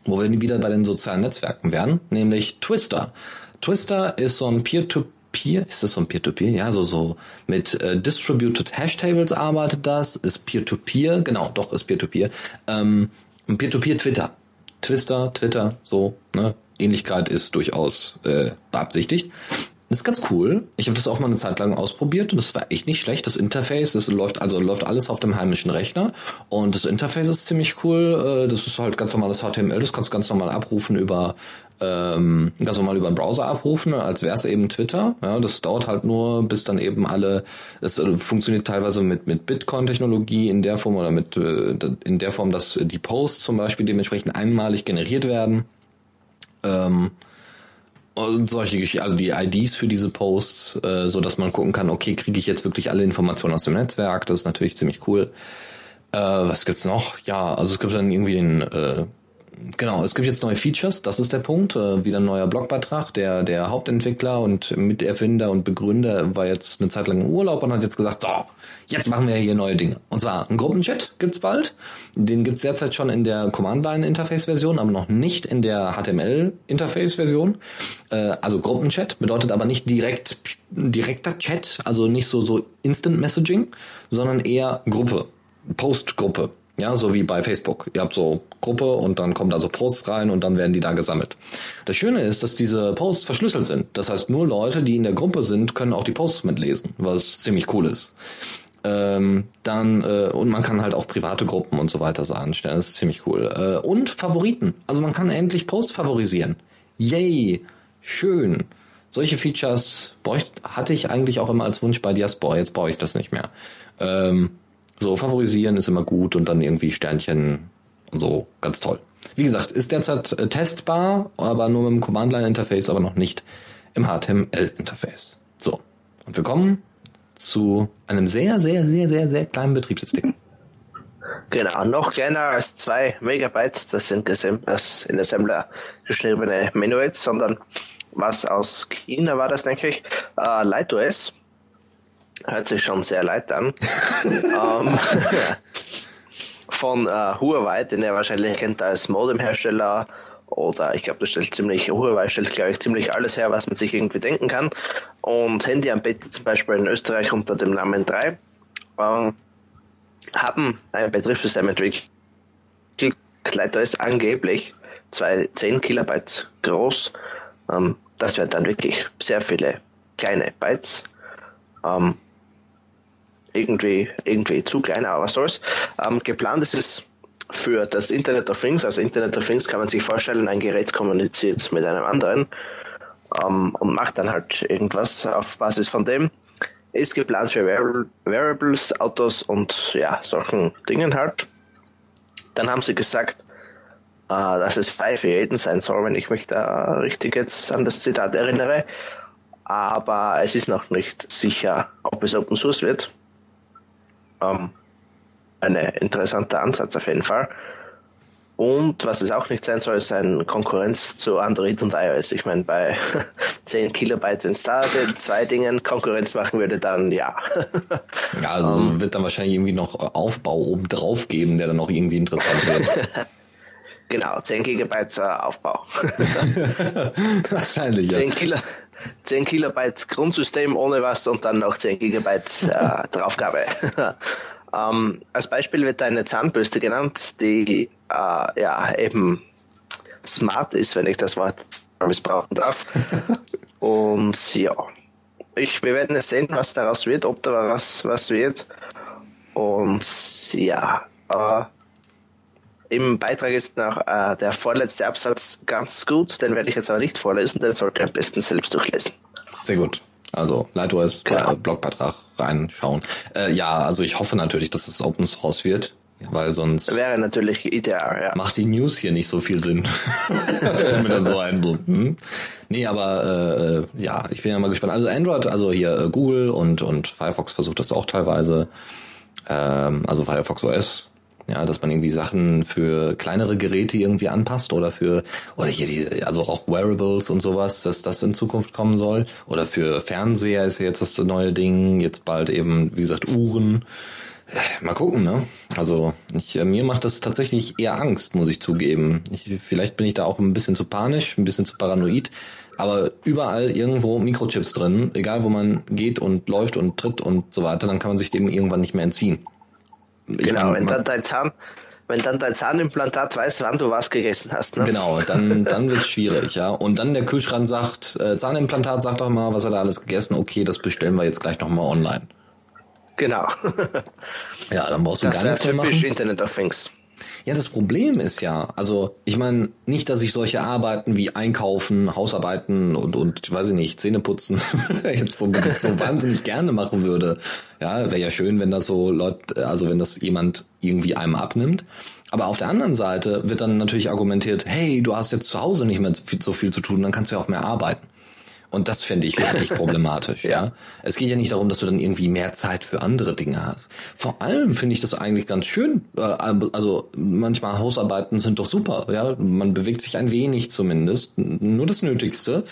wo wir wieder bei den sozialen Netzwerken wären, nämlich Twister. Twister ist so ein Peer-to-Peer, ist das so ein Peer-to-Peer? Ja, so, so mit äh, Distributed Hashtables arbeitet das, ist Peer-to-Peer, genau, doch, ist Peer-to-Peer. Ähm, Peer-to-Peer Twitter. Twister, Twitter, so, ne? Ähnlichkeit ist durchaus äh, beabsichtigt. Das ist ganz cool. Ich habe das auch mal eine Zeit lang ausprobiert und das war echt nicht schlecht. Das Interface, das läuft also läuft alles auf dem heimischen Rechner und das Interface ist ziemlich cool. Äh, das ist halt ganz normales HTML. Das kannst du ganz normal abrufen über ähm, ganz normal über den Browser abrufen, als wäre es eben Twitter. Ja, das dauert halt nur, bis dann eben alle, es äh, funktioniert teilweise mit, mit Bitcoin-Technologie in der Form oder mit äh, in der Form, dass die Posts zum Beispiel dementsprechend einmalig generiert werden. Ähm, und solche Geschichten, also die IDs für diese Posts, äh, so dass man gucken kann, okay, kriege ich jetzt wirklich alle Informationen aus dem Netzwerk? Das ist natürlich ziemlich cool. Äh, was gibt's noch? Ja, also es gibt dann irgendwie den äh, genau, es gibt jetzt neue Features, das ist der Punkt. Äh, wieder ein neuer Blogbeitrag. Der, der Hauptentwickler und Miterfinder und Begründer war jetzt eine Zeit lang im Urlaub und hat jetzt gesagt, so, jetzt machen wir hier neue Dinge. Und zwar ein Gruppenchat gibt's bald. Den gibt's derzeit schon in der Command-Line-Interface-Version, aber noch nicht in der HTML-Interface-Version. Äh, also Gruppenchat bedeutet aber nicht direkt direkter Chat, also nicht so so Instant Messaging, sondern eher Gruppe, Postgruppe. Ja, so wie bei Facebook. Ihr habt so Gruppe und dann kommen da so Posts rein und dann werden die da gesammelt. Das Schöne ist, dass diese Posts verschlüsselt sind. Das heißt, nur Leute, die in der Gruppe sind, können auch die Posts mitlesen, was ziemlich cool ist. Ähm, dann äh, und man kann halt auch private Gruppen und so weiter so anstellen. Das ist ziemlich cool. Äh, und Favoriten. Also man kann endlich Posts favorisieren. Yay, schön. Solche Features hatte ich eigentlich auch immer als Wunsch bei Diaspora. Jetzt brauche ich das nicht mehr. Ähm, so favorisieren ist immer gut und dann irgendwie Sternchen und so ganz toll. Wie gesagt, ist derzeit äh, testbar, aber nur mit dem Command-Line-Interface, aber noch nicht im HTML-Interface. So, und wir kommen zu einem sehr, sehr, sehr, sehr, sehr kleinen Betriebssystem. Genau, noch kleiner als zwei Megabyte, das sind das in Assembler geschriebene Menuets, sondern was aus China war das, denke ich, äh, LightOS. Hört sich schon sehr leid an. ähm, von äh, Huawei, den er wahrscheinlich kennt als Modemhersteller oder ich glaube, das stellt ziemlich, Huawei stellt, glaube ich, ziemlich alles her, was man sich irgendwie denken kann. Und Handyanbieter zum Beispiel in Österreich unter dem Namen 3 äh, haben ein Betriebssystem entwickelt. Kleiner ist angeblich zwei 10 Kilobyte groß. Ähm, das wären dann wirklich sehr viele kleine Bytes. Ähm, irgendwie, irgendwie zu klein, aber was soll's. Ähm, geplant ist es für das Internet of Things. Also Internet of Things kann man sich vorstellen, ein Gerät kommuniziert mit einem anderen ähm, und macht dann halt irgendwas auf Basis von dem. Ist geplant für Variables, Autos und ja, solchen Dingen halt. Dann haben sie gesagt, äh, dass es frei für jeden sein soll, wenn ich mich da richtig jetzt an das Zitat erinnere. Aber es ist noch nicht sicher, ob es Open Source wird. Ähm, ein interessanter Ansatz auf jeden Fall. Und was es auch nicht sein soll, ist eine Konkurrenz zu Android und iOS. Ich meine, bei 10 Kilobyte, wenn es da zwei Dingen Konkurrenz machen würde, dann ja. ja, also um, wird dann wahrscheinlich irgendwie noch Aufbau oben drauf geben, der dann noch irgendwie interessant wird. genau, 10 Gigabyte äh, Aufbau. wahrscheinlich, 10 ja. Kilo, 10 Kilobyte Grundsystem ohne was und dann noch 10 Gigabyte äh, Draufgabe. Ähm, als Beispiel wird eine Zahnbürste genannt, die äh, ja eben smart ist, wenn ich das Wort missbrauchen darf. Und ja, ich, wir werden es sehen, was daraus wird, ob da was, was wird. Und ja, äh, im Beitrag ist noch äh, der vorletzte Absatz ganz gut, den werde ich jetzt aber nicht vorlesen, den sollte ihr am besten selbst durchlesen. Sehr gut. Also LightOS genau. Blogbeitrag reinschauen. Äh, ja, also ich hoffe natürlich, dass es Open Source wird, weil sonst wäre natürlich ideal. Ja. Macht die News hier nicht so viel Sinn. Fällt mir dann so ein. Hm? Nee, aber äh, äh, ja, ich bin ja mal gespannt. Also Android, also hier äh, Google und und Firefox versucht das auch teilweise. Ähm, also Firefox OS ja, dass man irgendwie Sachen für kleinere Geräte irgendwie anpasst oder für, oder hier die, also auch Wearables und sowas, dass das in Zukunft kommen soll. Oder für Fernseher ist ja jetzt das neue Ding, jetzt bald eben, wie gesagt, Uhren. Mal gucken, ne? Also ich, äh, mir macht das tatsächlich eher Angst, muss ich zugeben. Ich, vielleicht bin ich da auch ein bisschen zu panisch, ein bisschen zu paranoid, aber überall irgendwo Mikrochips drin, egal wo man geht und läuft und tritt und so weiter, dann kann man sich dem irgendwann nicht mehr entziehen. Genau, wenn dann dein Zahn, wenn dann dein Zahnimplantat weiß, wann du was gegessen hast. Ne? Genau, dann, dann wird es schwierig, ja. Und dann der Kühlschrank sagt, äh, Zahnimplantat sagt doch mal, was hat er alles gegessen? Okay, das bestellen wir jetzt gleich nochmal online. Genau. ja, dann brauchst du das gar nichts mehr machen. Internet of Things. Ja, das Problem ist ja, also ich meine nicht, dass ich solche Arbeiten wie Einkaufen, Hausarbeiten und und weiß ich nicht, Zähneputzen jetzt so, so wahnsinnig gerne machen würde. Ja, wäre ja schön, wenn das so Leute, also wenn das jemand irgendwie einem abnimmt. Aber auf der anderen Seite wird dann natürlich argumentiert, hey, du hast jetzt zu Hause nicht mehr so viel zu tun, dann kannst du ja auch mehr arbeiten. Und das finde ich wirklich problematisch, ja. Es geht ja nicht darum, dass du dann irgendwie mehr Zeit für andere Dinge hast. Vor allem finde ich das eigentlich ganz schön. Äh, also manchmal Hausarbeiten sind doch super, ja. Man bewegt sich ein wenig zumindest, nur das Nötigste.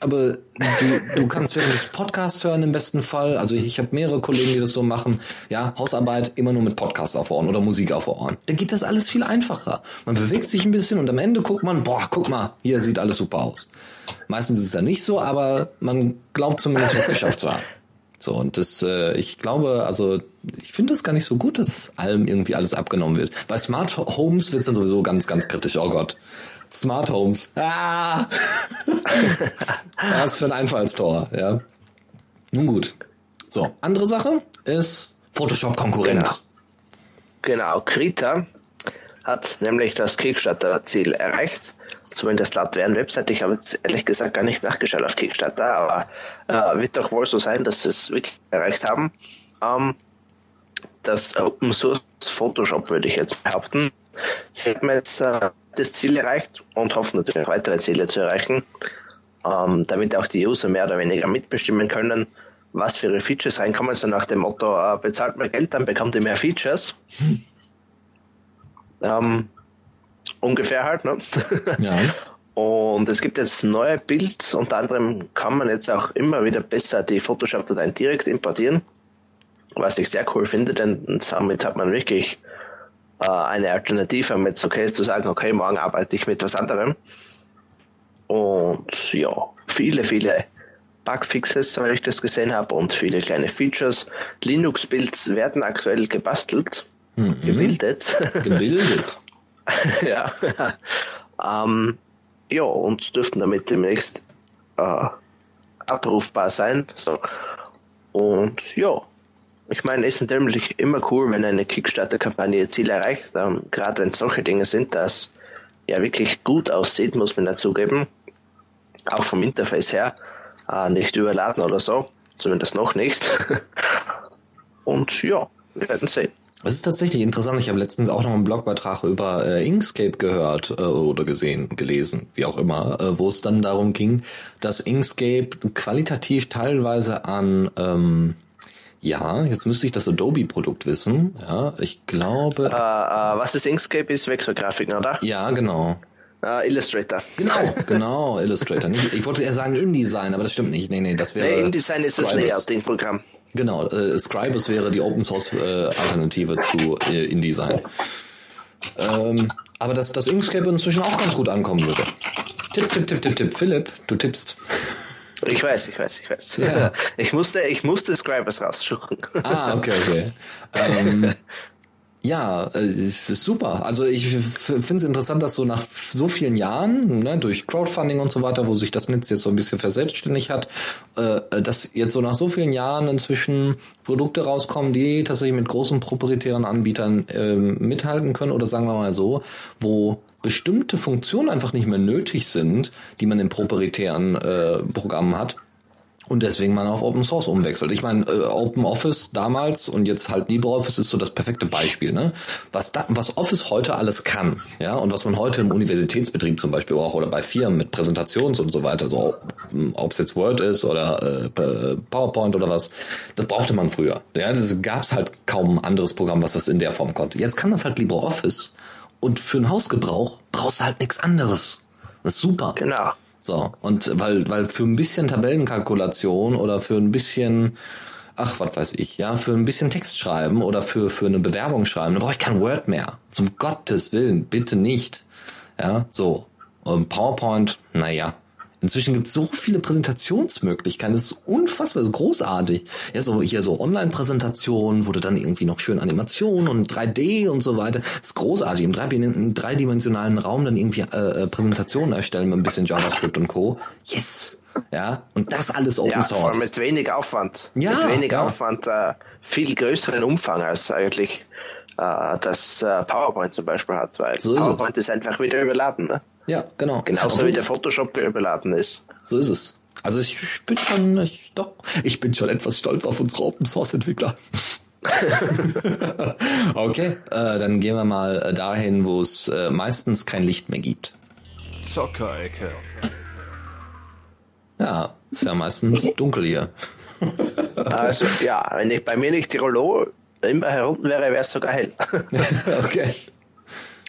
Aber du, du kannst während des Podcasts hören im besten Fall. Also ich habe mehrere Kollegen, die das so machen. Ja, Hausarbeit immer nur mit Podcasts auf Ohren oder Musik auf Ohren. Dann geht das alles viel einfacher. Man bewegt sich ein bisschen und am Ende guckt man, boah, guck mal, hier sieht alles super aus. Meistens ist es ja nicht so, aber man glaubt zumindest was geschafft zu haben. So, und das, äh, ich glaube, also ich finde es gar nicht so gut, dass allem irgendwie alles abgenommen wird. Bei Smart Homes wird es dann sowieso ganz, ganz kritisch. Oh Gott. Smart Homes. Ah! Was für ein Einfallstor, ja. Nun gut. So, andere Sache ist Photoshop-Konkurrent. Genau. genau, Krita hat nämlich das Kickstarter-Ziel erreicht. Zumindest laut deren Website. Ich habe jetzt ehrlich gesagt gar nicht nachgeschaut auf Kickstarter, aber äh, wird doch wohl so sein, dass sie es wirklich erreicht haben. Ähm, das Open Source Photoshop würde ich jetzt behaupten. Sie haben jetzt äh, das Ziel erreicht und hoffen natürlich weitere Ziele zu erreichen, ähm, damit auch die User mehr oder weniger mitbestimmen können, was für ihre Features reinkommen. So nach dem Motto, äh, bezahlt mehr Geld, dann bekommt ihr mehr Features. Hm. Ähm, ungefähr halt, ne? Ja. Und es gibt jetzt neue Builds, unter anderem kann man jetzt auch immer wieder besser die Photoshop-Dateien direkt importieren, was ich sehr cool finde, denn damit hat man wirklich äh, eine Alternative, mit okay zu sagen, okay, morgen arbeite ich mit was anderem. Und ja, viele, viele Bugfixes, weil ich das gesehen habe, und viele kleine Features. Linux-Builds werden aktuell gebastelt, mhm. gebildet. Gebildet. ja. ähm, ja, und dürften damit demnächst äh, abrufbar sein. So. Und ja, ich meine, es ist natürlich immer cool, wenn eine Kickstarter-Kampagne ihr Ziel erreicht, ähm, gerade wenn es solche Dinge sind, dass ja wirklich gut aussieht, muss man dazugeben. Auch vom Interface her, äh, nicht überladen oder so, zumindest noch nicht. Und ja, wir werden sehen. Es ist tatsächlich interessant. Ich habe letztens auch noch einen Blogbeitrag über äh, Inkscape gehört äh, oder gesehen, gelesen, wie auch immer, äh, wo es dann darum ging, dass Inkscape qualitativ teilweise an ähm, ja, jetzt müsste ich das Adobe-Produkt wissen. Ja, ich glaube. Uh, uh, was ist Inkscape? Ist Vektorgrafiken, oder? Ja, genau. Uh, Illustrator. Genau, genau, Illustrator. Nicht, ich wollte eher sagen InDesign, aber das stimmt nicht. Nee, nee, das wäre. Nee, InDesign ist das Layouting-Programm. Genau, äh, Scribus wäre die Open Source äh, Alternative zu äh, InDesign. Ähm, aber dass das Inkscape inzwischen auch ganz gut ankommen würde. Tipp, tipp, tipp, tipp, tipp. Philipp, du tippst. Ich weiß, ich weiß, ich weiß. Ja. Ich musste, ich musste Scribus raussuchen. Ah, okay, okay. Ähm, ja, äh, ist super. Also ich finde es interessant, dass so nach so vielen Jahren, ne, durch Crowdfunding und so weiter, wo sich das Netz jetzt so ein bisschen verselbstständigt hat, äh, dass jetzt so nach so vielen Jahren inzwischen Produkte rauskommen, die tatsächlich mit großen proprietären Anbietern äh, mithalten können oder sagen wir mal so, wo bestimmte Funktionen einfach nicht mehr nötig sind, die man in proprietären äh, Programmen hat und deswegen man auf Open Source umwechselt. Ich meine, äh, Open Office damals und jetzt halt LibreOffice ist so das perfekte Beispiel, ne? Was da, was Office heute alles kann, ja, und was man heute im Universitätsbetrieb zum Beispiel auch oder bei Firmen mit Präsentations und so weiter, so ob es jetzt Word ist oder äh, PowerPoint oder was, das brauchte man früher. Ja, das gab's halt kaum ein anderes Programm, was das in der Form konnte. Jetzt kann das halt LibreOffice und für einen Hausgebrauch brauchst du halt nichts anderes. Das ist super. Genau. So, und weil, weil für ein bisschen Tabellenkalkulation oder für ein bisschen, ach, was weiß ich, ja, für ein bisschen Text schreiben oder für, für eine Bewerbung schreiben, da brauche ich kein Word mehr. Zum Gottes Willen, bitte nicht. Ja, so. Und PowerPoint, naja, Inzwischen gibt es so viele Präsentationsmöglichkeiten. Das ist unfassbar, das ist großartig. Ja, so hier so Online-Präsentationen, wo du dann irgendwie noch schön Animationen und 3D und so weiter. Das ist großartig. Im, im dreidimensionalen Raum dann irgendwie äh, äh, Präsentationen erstellen mit ein bisschen JavaScript und Co. Yes! Ja, und das alles Open ja, Source. Mit wenig Aufwand. Ja, mit wenig ja. Aufwand, äh, viel größeren Umfang als eigentlich äh, das äh, PowerPoint zum Beispiel hat, weil so ist PowerPoint es. ist einfach wieder überladen. Ne? Ja, genau. Genauso also, wie der Photoshop überladen ist. So ist es. Also ich bin schon, ich, doch, ich bin schon etwas stolz auf unsere Open Source Entwickler. okay, äh, dann gehen wir mal äh, dahin, wo es äh, meistens kein Licht mehr gibt. Zockerecke. Ja, ist ja meistens dunkel hier. also ja, wenn ich bei mir nicht Tirolo immer herunten wäre, wäre es sogar hell. okay.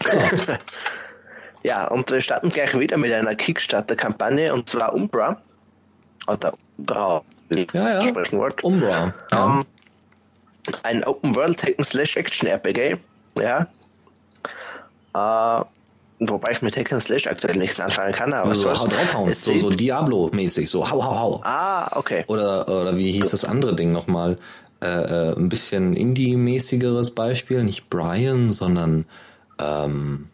So. Ja, und wir starten gleich wieder mit einer Kickstarter-Kampagne und zwar Umbra. Oder Umbra, wie ja, ja. sprechen wollt. Umbra. Ja. Um, ein Open World Hacken Slash Action RPG. Ja. Uh, wobei ich mit Hacken Slash aktuell nichts anfangen kann. Aber also so hau draufhauen. So, so Diablo-mäßig. So hau, hau, hau. Ah, okay. Oder, oder wie hieß das andere Ding nochmal? Äh, äh, ein bisschen Indie-mäßigeres Beispiel. Nicht Brian, sondern ähm,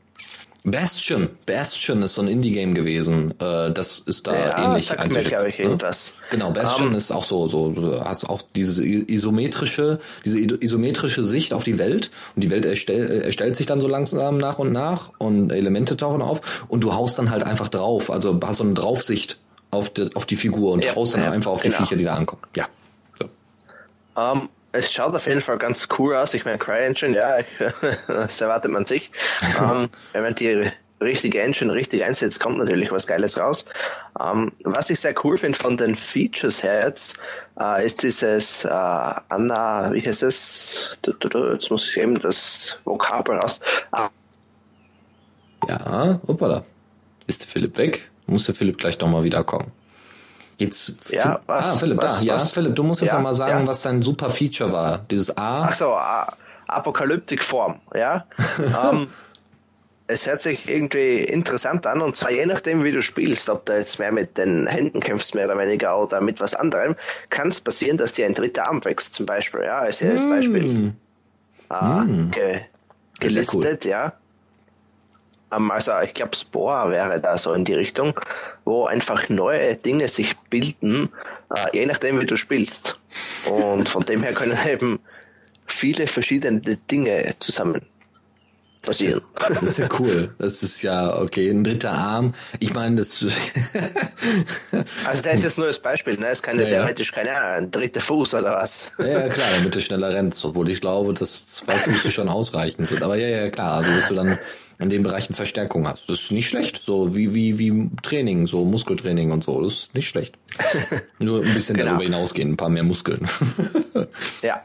Bastion. Bastion ist so ein Indie-Game gewesen. Äh, das ist da Ja, ähnlich mir, einzuschätzen, glaube ich, ne? irgendwas. Genau, Bastion Ähm, ist auch so, so, du hast auch diese isometrische, diese isometrische Sicht auf die Welt und die Welt erstell, erstellt sich dann so langsam nach und nach und Elemente tauchen auf und du haust dann halt einfach drauf, also hast so eine Draufsicht auf die, auf die Figur und Ja, haust dann ja, einfach auf die genau. Viecher, die da ankommen. Ja. So. Ähm, es schaut auf jeden Fall ganz cool aus. Ich meine, CryEngine, ja, ich, das erwartet man sich. ähm, wenn man die richtige Engine richtig einsetzt, kommt natürlich was Geiles raus. Ähm, was ich sehr cool finde von den Features her jetzt, äh, ist dieses äh, Anna, wie heißt es? Jetzt muss ich eben das Vokabel raus. Ah, Ja, hoppala. Ist der Philipp weg? Muss der Philipp gleich nochmal wiederkommen. Jetzt, Ja, was- ah, Philipp, was- da, ja, was? Philipp, du musst jetzt Ja, noch mal sagen, ja. was dein super Feature war. Dieses A. Ach so, A- Apokalyptikform, ja. ähm, es hört sich irgendwie interessant an und zwar je nachdem, wie du spielst, ob du jetzt mehr mit den Händen kämpfst, mehr oder weniger, oder mit was anderem, kann es passieren, dass dir ein dritter Arm wächst, zum Beispiel, ja, als als Beispiel. Ah, ge Sehr cool. gelistet, ja. Ähm, Also ich glaube, Spore wäre da so in die Richtung, wo einfach neue Dinge sich bilden, äh, je nachdem, wie du spielst. Und von dem her können eben viele verschiedene Dinge zusammen passieren. Das ist ja cool. Das ist ja, okay, ein dritter Arm. Ich meine, das, Also das ist jetzt nur das Beispiel, ne? Es kann ja, theoretisch keine Ahnung, ein dritter Fuß oder was. ja, ja, klar, damit du schneller rennst, obwohl ich glaube, dass zwei Füße schon ausreichend sind. Aber ja, ja, klar, also, dass du dann in den Bereichen Verstärkung hast. Das ist nicht schlecht. So wie, wie, wie Training, so Muskeltraining und so. Das ist nicht schlecht. Nur ein bisschen Genau. darüber hinausgehen, ein paar mehr Muskeln. Ja.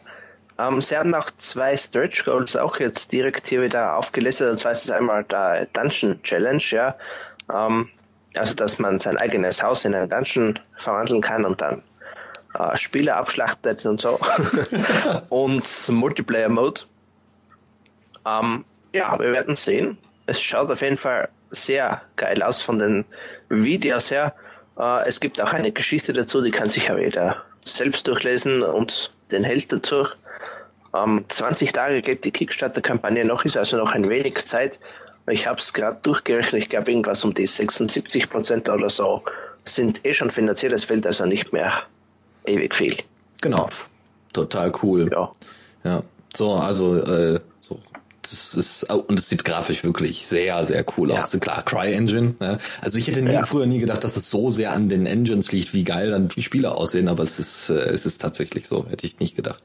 Ähm, sie haben auch zwei Stretch Goals auch jetzt direkt hier wieder aufgelistet. Und zwar ist es einmal der Dungeon Challenge, ja. Ähm, also, dass man sein eigenes Haus in einen Dungeon verwandeln kann und dann äh, Spieler abschlachtet und so. und Multiplayer Mode. Ähm, ja, wir werden sehen. Es schaut auf jeden Fall sehr geil aus von den Videos her. Äh, es gibt auch eine Geschichte dazu, die kann sich ja jeder selbst durchlesen und den Held dazu. Ähm, 20 Tage geht die Kickstarter-Kampagne noch, ist also noch ein wenig Zeit. Ich habe es gerade durchgerechnet, ich glaube irgendwas um die 76 Prozent oder so sind eh schon finanziert, es fehlt also nicht mehr ewig viel. genau. Total cool. Ja. Ja, so, also, äh, das ist, und es sieht grafisch wirklich sehr, sehr cool Ja. aus. Klar, CryEngine, ne? Also ich hätte nie, Ja. früher nie gedacht, dass es so sehr an den Engines liegt, wie geil dann die Spiele aussehen, aber es ist, äh, es ist tatsächlich so, hätte ich nicht gedacht.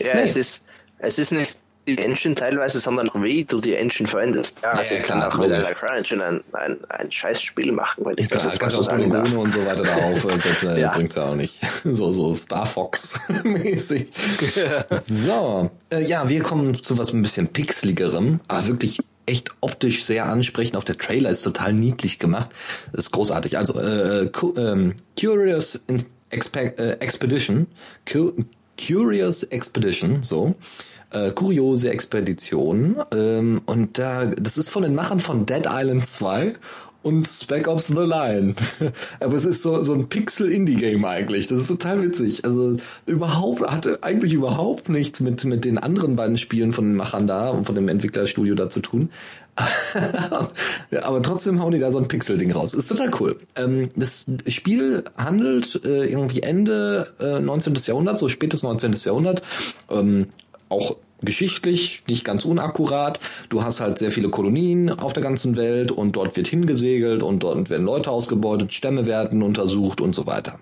Ja, Nee. es ist, es ist nicht die Engine teilweise, sondern auch wie du die Engine verwendest. Ja, also ja, ich kann klar, auch mit einer CryEngine ein, ein, ein scheiß Spiel machen, wenn ich das Klar, jetzt mal so sagen darf. Und so weiter da aufsetzen, Ja. das bringt's ja auch nicht. So, so Star Fox mäßig. so, äh, ja, wir kommen zu was ein bisschen pixeligerem, aber wirklich echt optisch sehr ansprechend. Auch der Trailer ist total niedlich gemacht. Das ist großartig. Also, äh, Cu- ähm, Curious Expe äh, Expedition, Cu Curious Expedition, so. Äh, kuriose Expedition. Ähm, und da, das ist von den Machern von Dead Island 2 und Spec Ops The Line. Aber es ist so, so ein Pixel-Indie-Game eigentlich. Das ist total witzig. Also überhaupt, hatte eigentlich überhaupt nichts mit, mit den anderen beiden Spielen von den Machern da und von dem Entwicklerstudio da zu tun. Aber trotzdem hauen die da so ein Pixel-Ding raus. Ist total cool. Ähm, das Spiel handelt äh, irgendwie Ende äh, 19. Jahrhundert, so spätes 19. Jahrhundert. Ähm, auch geschichtlich nicht ganz unakkurat. Du hast halt sehr viele Kolonien auf der ganzen Welt und dort wird hingesegelt und dort werden Leute ausgebeutet, Stämme werden untersucht und so weiter.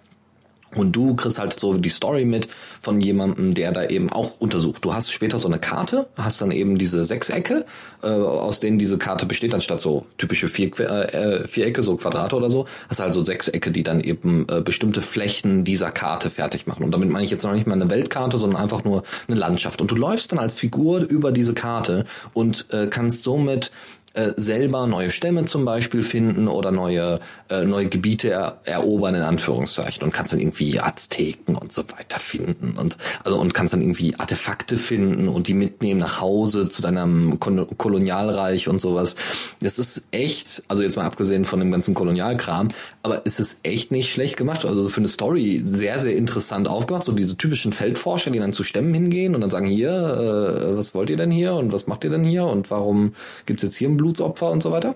Und du kriegst halt so die Story mit von jemandem, der da eben auch untersucht. Du hast später so eine Karte, hast dann eben diese Sechsecke, äh, aus denen diese Karte besteht, anstatt so typische Vier, äh, Vierecke, so Quadrate oder so, hast also Sechsecke, die dann eben äh, bestimmte Flächen dieser Karte fertig machen. Und damit meine ich jetzt noch nicht mal eine Weltkarte, sondern einfach nur eine Landschaft. Und du läufst dann als Figur über diese Karte und äh, kannst somit äh, selber neue Stämme zum Beispiel finden oder neue äh, neue Gebiete er, erobern in Anführungszeichen und kannst dann irgendwie Azteken und so weiter finden und also und kannst dann irgendwie Artefakte finden und die mitnehmen nach Hause zu deinem Kon Kolonialreich und sowas. Das ist echt, also jetzt mal abgesehen von dem ganzen Kolonialkram, aber es ist echt nicht schlecht gemacht. Also für eine Story sehr sehr interessant aufgemacht, so diese typischen Feldforscher, die dann zu Stämmen hingehen und dann sagen hier, äh, was wollt ihr denn hier und was macht ihr denn hier und warum gibt's jetzt hier einen Blutopfer und so weiter.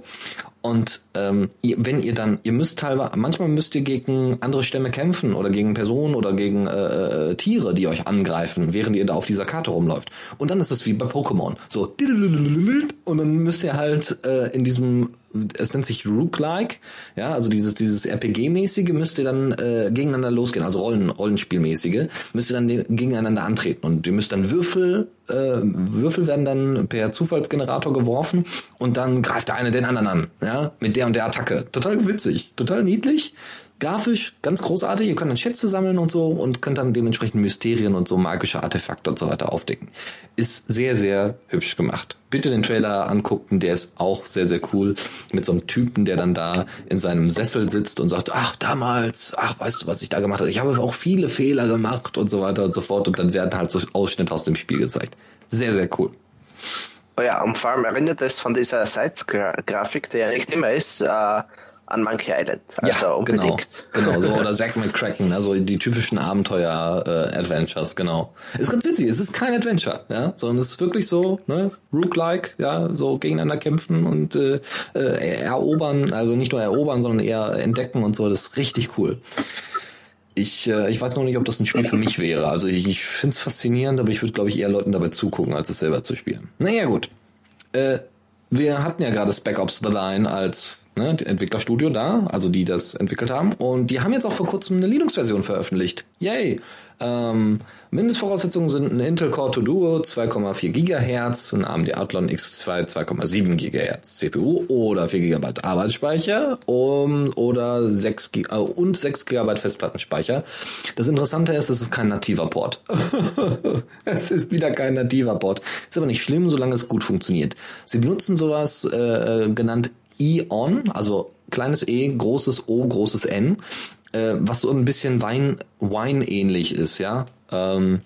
Und ähm, ihr, wenn ihr dann, ihr müsst teilweise, manchmal müsst ihr gegen andere Stämme kämpfen oder gegen Personen oder gegen äh, äh, Tiere, die euch angreifen, während ihr da auf dieser Karte rumläuft. Und dann ist es wie bei Pokémon. So und dann müsst ihr halt äh, in diesem es nennt sich Rook-like, ja, also dieses, dieses RPG-mäßige müsst ihr dann äh, gegeneinander losgehen, also Rollen, Rollenspielmäßige, müsst ihr dann gegeneinander antreten und ihr müsst dann Würfel, äh, Würfel werden dann per Zufallsgenerator geworfen und dann greift der eine den anderen an, ja, mit der und der Attacke. Total witzig, total niedlich, grafisch ganz großartig. Ihr könnt dann Schätze sammeln und so und könnt dann dementsprechend Mysterien und so magische Artefakte und so weiter aufdecken. Ist sehr, sehr hübsch gemacht. Bitte den Trailer angucken, der ist auch sehr, sehr cool. Mit so einem Typen, der dann da in seinem Sessel sitzt und sagt, ach, damals, ach, weißt du, was ich da gemacht habe? Ich habe auch viele Fehler gemacht und so weiter und so fort. Und dann werden halt so Ausschnitte aus dem Spiel gezeigt. Sehr, sehr cool. Oh ja, und vor allem erinnert es von dieser Sites-Grafik, die ja nicht immer ist, äh, an Monkey Island. Also ja, unbedingt. Genau, genau so oder Zack McCracken, also die typischen Abenteuer-Adventures, äh, genau. Ist ganz witzig, es ist kein Adventure, ja, sondern es ist wirklich so, ne, Rook-like, ja, so gegeneinander kämpfen und äh, äh, erobern, also nicht nur erobern, sondern eher entdecken und so, das ist richtig cool. Ich, äh, ich weiß noch nicht, ob das ein Spiel für mich wäre. Also ich, ich finde es faszinierend, aber ich würde, glaube ich, eher Leuten dabei zugucken, als es selber zu spielen. Naja, gut. Äh, wir hatten ja gerade Spec Ops The Line als ne, Entwicklerstudio da, also die das entwickelt haben. Und die haben jetzt auch vor kurzem eine Linux-Version veröffentlicht. Yay! Ähm, Mindestvoraussetzungen sind ein Intel Core 2 Duo 2,4 GHz, ein AMD Athlon X2 2,7 GHz CPU oder 4 GB Arbeitsspeicher um, oder 6 G äh, und 6 GB Festplattenspeicher. Das Interessante ist, es ist kein nativer Port. es ist wieder kein nativer Port. Ist aber nicht schlimm, solange es gut funktioniert. Sie benutzen sowas äh, genannt E-On, also kleines E, großes O, großes N, äh, was so ein bisschen Wein, Wine ähnlich ist, ja. Ähm,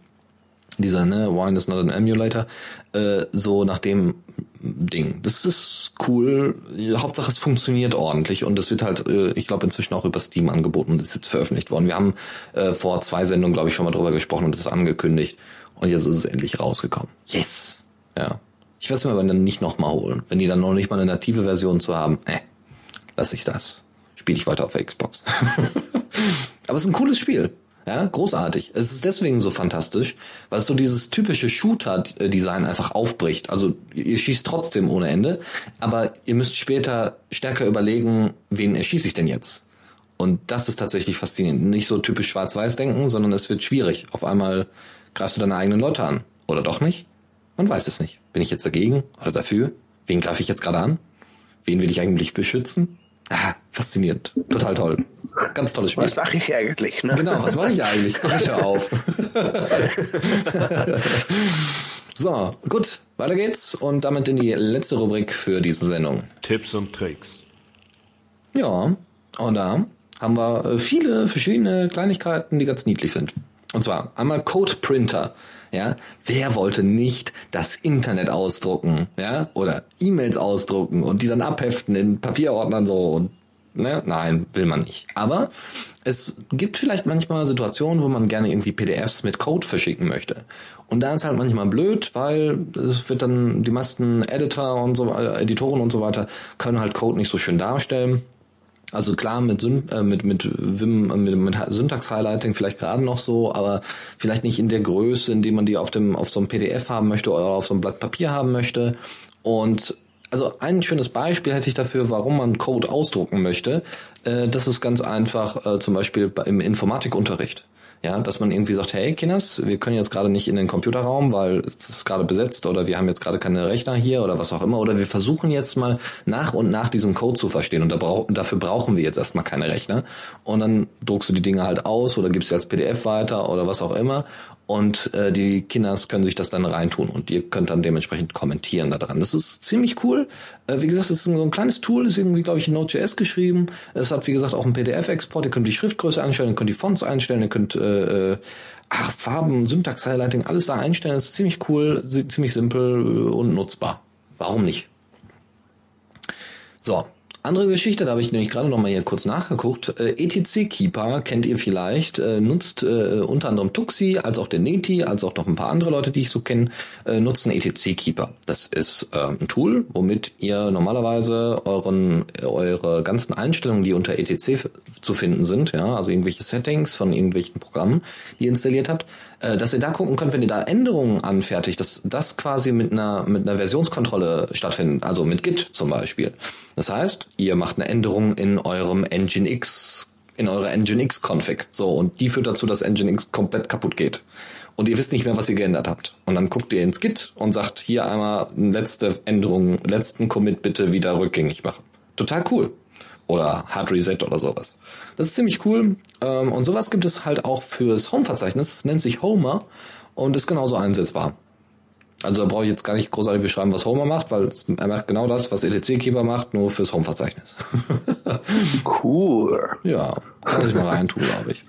dieser, ne, Wine is not an emulator, äh, so nach dem Ding. Das ist cool. Hauptsache es funktioniert ordentlich und es wird halt, äh, ich glaube, inzwischen auch über Steam angeboten und ist jetzt veröffentlicht worden. Wir haben äh, vor zwei Sendungen, glaube ich, schon mal drüber gesprochen und das angekündigt. Und jetzt ist es endlich rausgekommen. Yes! Ja. Ich werde es mir aber dann nicht nochmal holen. Wenn die dann noch nicht mal eine native Version zu haben, äh, lasse ich das. Spiele ich weiter auf der Xbox. aber es ist ein cooles Spiel. Ja, großartig. Es ist deswegen so fantastisch, weil es so dieses typische Shooter-Design einfach aufbricht. Also ihr schießt trotzdem ohne Ende, aber ihr müsst später stärker überlegen, wen erschieße ich denn jetzt? Und das ist tatsächlich faszinierend. Nicht so typisch schwarz-weiß denken, sondern es wird schwierig. Auf einmal greifst du deine eigenen Leute an. Oder doch nicht? Man weiß es nicht. Bin ich jetzt dagegen oder dafür? Wen greife ich jetzt gerade an? Wen will ich eigentlich beschützen? Ah, faszinierend. Total toll. Ganz tolles Spiel. Was mache ich eigentlich? Ne? Genau, was mache ich eigentlich? Ich höre auf. so, gut, weiter geht's und damit in die letzte Rubrik für diese Sendung. Tipps und Tricks. Ja, und da haben wir äh, viele verschiedene Kleinigkeiten, die ganz niedlich sind. Und zwar einmal Code Printer. Ja, wer wollte nicht das Internet ausdrucken, ja, oder E-Mails ausdrucken und die dann abheften in Papierordnern so und ne? Nein, will man nicht. Aber es gibt vielleicht manchmal Situationen, wo man gerne irgendwie PDFs mit Code verschicken möchte. Und da ist halt manchmal blöd, weil es wird dann die meisten Editor und so Editoren und so weiter können halt Code nicht so schön darstellen. Also klar, mit, äh, mit, mit, Vim, äh, mit, mit Syntax-Highlighting vielleicht gerade noch so, aber vielleicht nicht in der Größe, in die man die auf dem auf so einem PDF haben möchte oder auf so einem Blatt Papier haben möchte. Und also ein schönes Beispiel hätte ich dafür, warum man Code ausdrucken möchte. Äh, das ist ganz einfach, zum Beispiel im Informatikunterricht. Ja, dass man irgendwie sagt, hey Kinders, wir können jetzt gerade nicht in den Computerraum, weil es ist gerade besetzt oder wir haben jetzt gerade keine Rechner hier oder was auch immer. Oder wir versuchen jetzt mal nach und nach diesen Code zu verstehen und da brauch, dafür brauchen wir jetzt erstmal keine Rechner. Und dann druckst du die Dinge halt aus oder gibst sie als PDF weiter oder was auch immer und äh, die Kinders können sich das dann reintun und ihr könnt dann dementsprechend kommentieren daran. Das ist ziemlich cool. Äh, wie gesagt, es ist so ein kleines Tool, ist irgendwie, glaube ich, in Node.js geschrieben. Es hat, wie gesagt, auch einen PDF-Export. Ihr könnt die Schriftgröße einstellen, ihr könnt die Fonts einstellen, ihr könnt äh, äh ach, Farben, Syntax-Highlighting, alles da einstellen. Das ist ziemlich cool, ziemlich simpel und nutzbar. Warum nicht? So, Andere Geschichte, da habe ich nämlich gerade noch mal hier kurz nachgeguckt. Äh, ETC Keeper kennt ihr vielleicht, äh, nutzt äh, unter anderem Tuxi, als auch der Neti, als auch noch ein paar andere Leute, die ich so kenne, äh, nutzen ETC Keeper. Das ist äh, ein Tool, womit ihr normalerweise euren eure ganzen Einstellungen, die unter ETC zu finden sind, ja, also irgendwelche Settings von irgendwelchen Programmen, die ihr installiert habt, dass ihr da gucken könnt, wenn ihr da Änderungen anfertigt, dass das quasi mit einer mit einer Versionskontrolle stattfindet, also mit Git zum Beispiel. Das heißt, ihr macht eine Änderung in eurem Nginx, in eurer Nginx Config. So, und die führt dazu, dass Nginx komplett kaputt geht. Und ihr wisst nicht mehr, was ihr geändert habt. Und dann guckt ihr ins Git und sagt, hier einmal letzte Änderung, letzten Commit bitte wieder rückgängig machen. Total cool. Oder Hard Reset oder sowas. Das ist ziemlich cool. Ähm, und sowas gibt es halt auch fürs Home-Verzeichnis. Das nennt sich Homer und ist genauso einsetzbar. Also da brauche ich jetzt gar nicht großartig beschreiben, was Homer macht, weil er macht genau das, was ETC-Keeper macht, nur fürs Home-Verzeichnis. cool. Ja, kann ich mal reintun, glaube ich.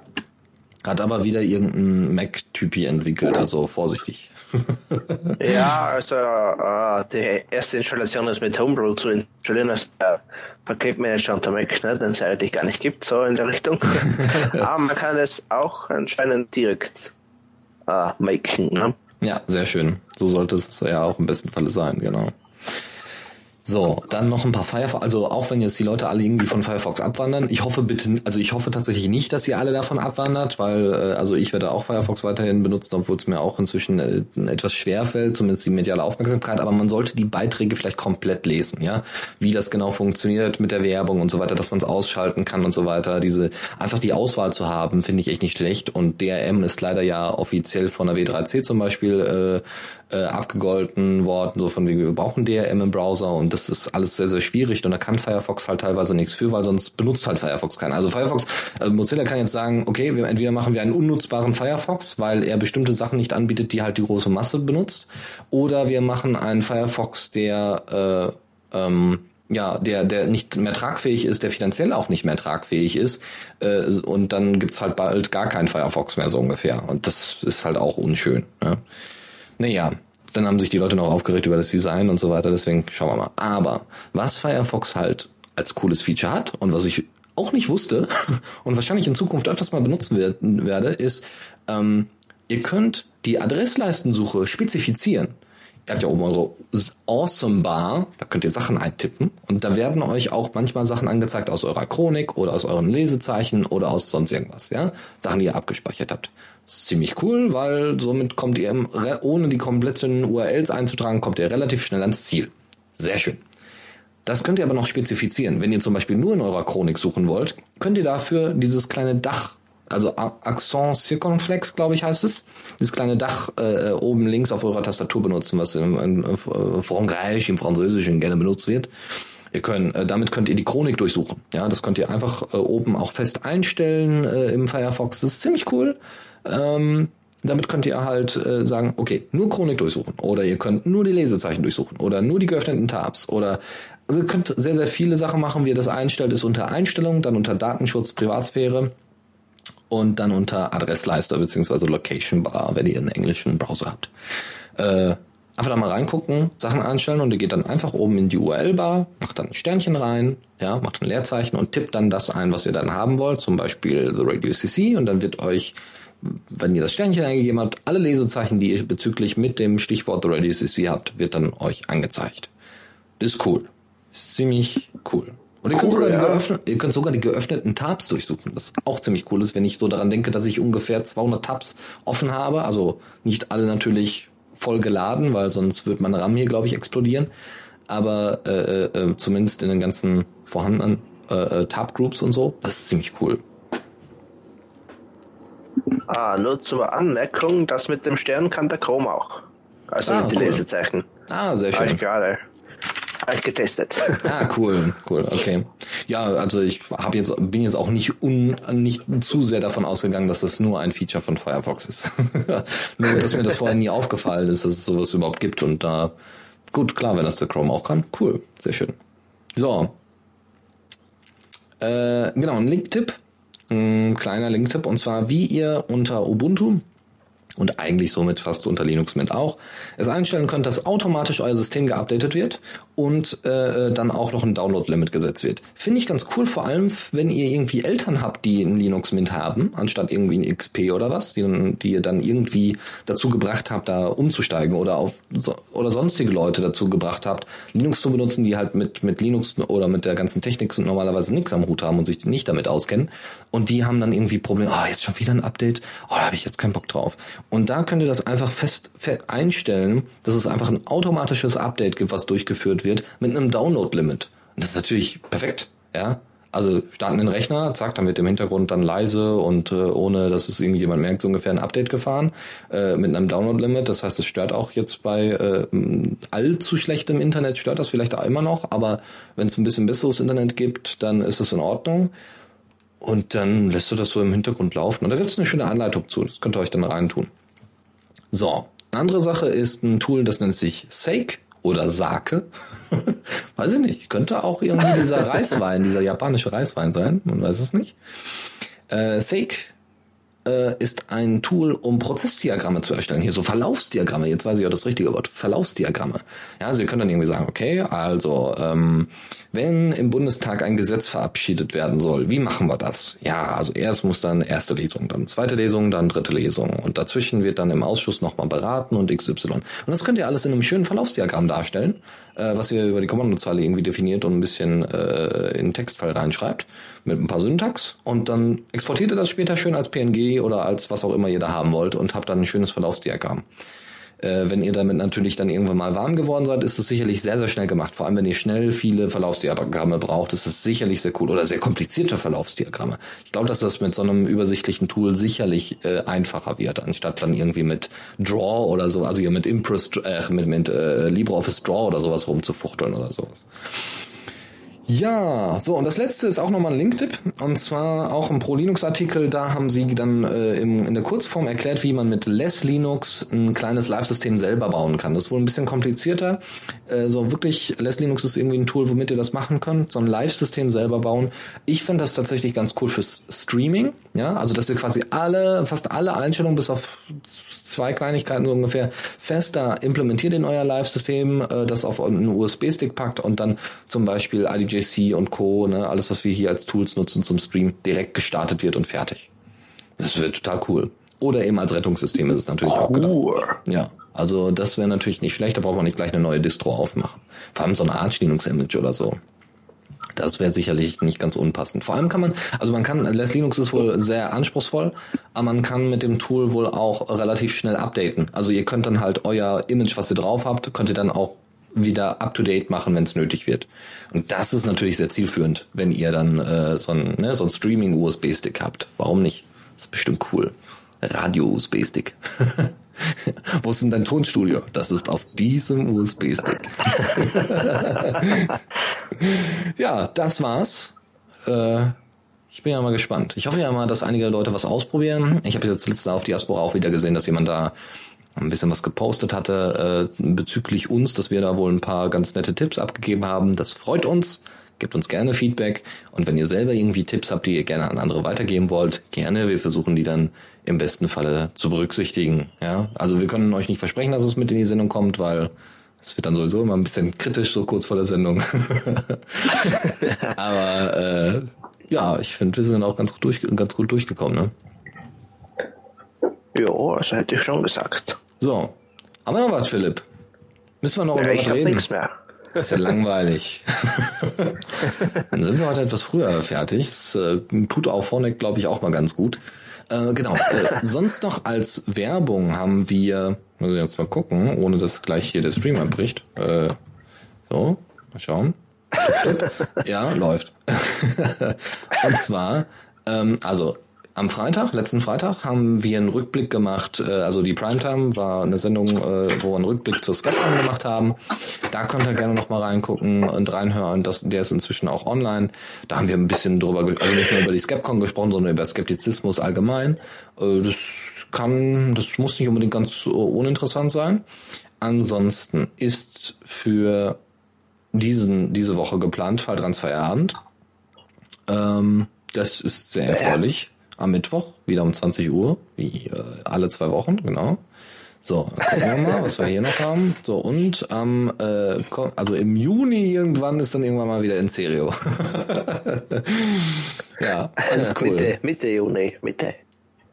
Hat aber wieder irgendein Mac-Typi entwickelt, also vorsichtig. ja, also äh, die erste Installation ist mit Homebrew zu installieren, als der Paketmanager unter Mac, ne, den es eigentlich gar nicht gibt, so in der Richtung. aber man kann es auch anscheinend direkt äh, machen. Ne? Ja, sehr schön. So sollte es ja auch im besten Falle sein, genau. So, dann noch ein paar Firefox, also auch wenn jetzt die Leute alle irgendwie von Firefox abwandern, ich hoffe bitte, also ich hoffe tatsächlich nicht, dass ihr alle davon abwandert, weil äh, also ich werde auch Firefox weiterhin benutzen, obwohl es mir auch inzwischen äh, etwas schwer fällt, zumindest die mediale Aufmerksamkeit, aber man sollte die Beiträge vielleicht komplett lesen, ja, wie das genau funktioniert mit der Werbung und so weiter, dass man es ausschalten kann und so weiter, diese einfach die Auswahl zu haben, finde ich echt nicht schlecht und DRM ist leider ja offiziell von der W3C zum Beispiel äh, äh, abgegolten worden, so von wie wir brauchen DRM im Browser und das ist alles sehr, sehr schwierig und da kann Firefox halt teilweise nichts für, weil sonst benutzt halt Firefox keiner. Also Firefox, also Mozilla kann jetzt sagen, okay, wir, entweder machen wir einen unnutzbaren Firefox, weil er bestimmte Sachen nicht anbietet, die halt die große Masse benutzt, oder wir machen einen Firefox, der äh, ähm, ja, der, der nicht mehr tragfähig ist, der finanziell auch nicht mehr tragfähig ist, äh, und dann gibt's halt bald gar keinen Firefox mehr so ungefähr. Und das ist halt auch unschön. Ja. Naja, dann haben sich die Leute noch aufgeregt über das Design und so weiter, deswegen schauen wir mal. Aber was Firefox halt als cooles Feature hat und was ich auch nicht wusste und wahrscheinlich in Zukunft öfters mal benutzen werde, ist, ähm, ihr könnt die Adressleistensuche spezifizieren. Ihr habt ja oben eure Awesome Bar, da könnt ihr Sachen eintippen und da werden euch auch manchmal Sachen angezeigt aus eurer Chronik oder aus euren Lesezeichen oder aus sonst irgendwas, ja? Sachen, die ihr abgespeichert habt. Das ist ziemlich cool, weil somit kommt ihr, ohne die kompletten URLs einzutragen, kommt ihr relativ schnell ans Ziel. Sehr schön. Das könnt ihr aber noch spezifizieren. Wenn ihr zum Beispiel nur in eurer Chronik suchen wollt, könnt ihr dafür dieses kleine Dach, also Accent Circumflex, glaube ich, heißt es, dieses kleine Dach äh, oben links auf eurer Tastatur benutzen, was im, im, Frankreich, im Französischen gerne benutzt wird. Ihr könnt, äh, damit könnt ihr die Chronik durchsuchen. Ja, das könnt ihr einfach äh, oben auch fest einstellen äh, im Firefox. Das ist ziemlich cool. Ähm, damit könnt ihr halt äh, sagen, okay, nur Chronik durchsuchen oder ihr könnt nur die Lesezeichen durchsuchen oder nur die geöffneten Tabs oder also ihr könnt sehr, sehr viele Sachen machen. Wie ihr das einstellt, ist unter Einstellung, dann unter Datenschutz, Privatsphäre und dann unter Adressleister beziehungsweise Location Bar, wenn ihr einen englischen Browser habt. Äh, einfach da mal reingucken, Sachen einstellen und ihr geht dann einfach oben in die URL-Bar, macht dann ein Sternchen rein, ja, macht ein Leerzeichen und tippt dann das ein, was ihr dann haben wollt, zum Beispiel The Radio CC und dann wird euch wenn ihr das Sternchen eingegeben habt, alle Lesezeichen, die ihr bezüglich mit dem Stichwort The Radio CC habt, wird dann euch angezeigt. Das ist cool. ziemlich cool. Und ihr, cool, könnt sogar ja. die geöffnet, ihr könnt sogar die geöffneten Tabs durchsuchen, was auch ziemlich cool ist, wenn ich so daran denke, dass ich ungefähr 200 Tabs offen habe. Also nicht alle natürlich voll geladen, weil sonst wird mein RAM hier, glaube ich, explodieren. Aber äh, äh, zumindest in den ganzen vorhandenen äh, äh Tab-Groups und so, das ist ziemlich cool. Ah, nur zur Anmerkung, das mit dem Stern kann der Chrome auch. Also ah, mit den cool. Lesezeichen. Ah, sehr schön. Ah, gerade getestet. Ah, cool, cool, okay. Ja, also ich habe jetzt bin jetzt auch nicht un, nicht zu sehr davon ausgegangen, dass das nur ein Feature von Firefox ist. nur, dass mir das vorher nie aufgefallen ist, dass es sowas überhaupt gibt und da gut, klar, wenn das der Chrome auch kann, cool, sehr schön. So. Äh, genau, ein Link-Tipp ein kleiner Link-Tipp und zwar, wie ihr unter Ubuntu und eigentlich somit fast unter Linux Mint auch, es einstellen könnt, dass automatisch euer System geupdatet wird und äh, dann auch noch ein Download-Limit gesetzt wird. Finde ich ganz cool, vor allem wenn ihr irgendwie Eltern habt, die ein Linux Mint haben, anstatt irgendwie ein XP oder was, die, dann, die ihr dann irgendwie dazu gebracht habt, da umzusteigen oder auf oder sonstige Leute dazu gebracht habt, Linux zu benutzen, die halt mit mit Linux oder mit der ganzen Technik normalerweise nichts am Hut haben und sich nicht damit auskennen und die haben dann irgendwie Probleme, oh, jetzt schon wieder ein Update, oh, da habe ich jetzt keinen Bock drauf. Und da könnt ihr das einfach fest, einstellen, dass es einfach ein automatisches Update gibt, was durchgeführt wird mit einem Download-Limit. Und das ist natürlich perfekt, ja. Also starten den Rechner, zack, dann wird im Hintergrund dann leise und äh, ohne, dass es irgendjemand merkt, so ungefähr ein Update gefahren äh, mit einem Download-Limit. Das heißt, es stört auch jetzt bei äh, allzu schlechtem Internet, stört das vielleicht auch immer noch, aber wenn es ein bisschen besseres Internet gibt, dann ist es in Ordnung. Und dann lässt du das so im Hintergrund laufen. Und da gibt es eine schöne Anleitung zu. Das könnt ihr euch dann reintun. So, eine andere Sache ist ein Tool, das nennt sich Sake oder Sake. weiß ich nicht. Könnte auch irgendwie dieser Reiswein, dieser japanische Reiswein sein. Man weiß es nicht. Äh, Sake äh, ist ein Tool, um Prozessdiagramme zu erstellen. Hier so Verlaufsdiagramme. Jetzt weiß ich auch das richtige Wort. Verlaufsdiagramme. Ja, also ihr könnt dann irgendwie sagen, okay, also ähm, wenn im Bundestag ein Gesetz verabschiedet werden soll, wie machen wir das? Ja, also erst muss dann erste Lesung, dann zweite Lesung, dann dritte Lesung und dazwischen wird dann im Ausschuss nochmal beraten und XY. Und das könnt ihr alles in einem schönen Verlaufsdiagramm darstellen, äh, was ihr über die Kommandozeile irgendwie definiert und ein bisschen äh, in den Textfall reinschreibt mit ein paar Syntax und dann exportiert ihr das später schön als PNG oder als was auch immer ihr da haben wollt und habt dann ein schönes Verlaufsdiagramm. Äh, wenn ihr damit natürlich dann irgendwann mal warm geworden seid, ist es sicherlich sehr, sehr schnell gemacht. Vor allem, wenn ihr schnell viele Verlaufsdiagramme braucht, ist es sicherlich sehr cool. Oder sehr komplizierte Verlaufsdiagramme. Ich glaube, dass das mit so einem übersichtlichen Tool sicherlich äh, einfacher wird, anstatt dann irgendwie mit Draw oder so, also hier mit Impress, äh, mit, mit äh, LibreOffice Draw oder sowas rumzufuchteln oder sowas. Ja, so und das letzte ist auch nochmal ein Linktipp und zwar auch ein Pro Linux Artikel. Da haben sie dann äh, im, in der Kurzform erklärt, wie man mit Less Linux ein kleines Live-System selber bauen kann. Das ist wohl ein bisschen komplizierter. Äh, so wirklich Less Linux ist irgendwie ein Tool, womit ihr das machen könnt, so ein Live-System selber bauen. Ich finde das tatsächlich ganz cool fürs Streaming. Ja, also dass ihr quasi alle, fast alle Einstellungen bis auf zwei Kleinigkeiten so ungefähr fester implementiert in euer Live-System, äh, das auf einen USB-Stick packt und dann zum Beispiel IDJC und Co., ne, alles was wir hier als Tools nutzen zum Stream, direkt gestartet wird und fertig. Das wird total cool. Oder eben als Rettungssystem ist es natürlich auch gedacht. Ja, also das wäre natürlich nicht schlecht, da braucht man nicht gleich eine neue Distro aufmachen. Vor allem so eine Arch Linux-Image oder so. Das wäre sicherlich nicht ganz unpassend. Vor allem kann man, also man kann, Less Linux ist wohl sehr anspruchsvoll, aber man kann mit dem Tool wohl auch relativ schnell updaten. Also ihr könnt dann halt euer Image, was ihr drauf habt, könnt ihr dann auch wieder up to date machen, wenn es nötig wird. Und das ist natürlich sehr zielführend, wenn ihr dann äh, so ein, ne, so ein Streaming-USB-Stick habt. Warum nicht? Das ist bestimmt cool. Radio-USB-Stick. Wo ist denn dein Tonstudio? Das ist auf diesem USB-Stick. ja, das war's. Äh, ich bin ja mal gespannt. Ich hoffe ja mal, dass einige Leute was ausprobieren. Ich habe jetzt letzte auf Diaspora auch wieder gesehen, dass jemand da ein bisschen was gepostet hatte äh, bezüglich uns, dass wir da wohl ein paar ganz nette Tipps abgegeben haben. Das freut uns. Gebt uns gerne Feedback. Und wenn ihr selber irgendwie Tipps habt, die ihr gerne an andere weitergeben wollt, gerne. Wir versuchen die dann im besten Falle zu berücksichtigen. Ja, also wir können euch nicht versprechen, dass es mit in die Sendung kommt, weil es wird dann sowieso immer ein bisschen kritisch so kurz vor der Sendung. Aber äh, ja, ich finde, wir sind auch ganz gut, durch, ganz gut durchgekommen. Ne? Ja, das hätte ich schon gesagt. So, haben wir noch was, Philipp? Müssen wir noch ja, über was reden? Ich nichts mehr. Das ist ja langweilig. Dann sind wir heute etwas früher fertig. Das äh, tut auch vorne, glaube ich, auch mal ganz gut. Äh, genau. Äh, sonst noch als Werbung haben wir, muss ich jetzt mal gucken, ohne dass gleich hier der Stream abbricht. Äh, so, mal schauen. Ja, läuft. Und zwar, ähm, also am Freitag, letzten Freitag, haben wir einen Rückblick gemacht. Äh, also die Primetime war eine Sendung, äh, wo wir einen Rückblick zur Skepcon gemacht haben. Da könnt ihr gerne noch mal reingucken und reinhören. Das, der ist inzwischen auch online. Da haben wir ein bisschen drüber, also nicht nur über die Skepcon gesprochen, sondern über Skeptizismus allgemein. Äh, das kann, das muss nicht unbedingt ganz uninteressant sein. Ansonsten ist für diesen, diese Woche geplant Falltransferabend. Ähm, das ist sehr erfreulich. Am Mittwoch, wieder um 20 Uhr, wie äh, alle zwei Wochen, genau. So, dann gucken wir mal, was wir hier noch haben. So, und am, äh, also im Juni irgendwann ist dann irgendwann mal wieder in Serio. ja, alles cool. Mitte, Mitte Juni, Mitte.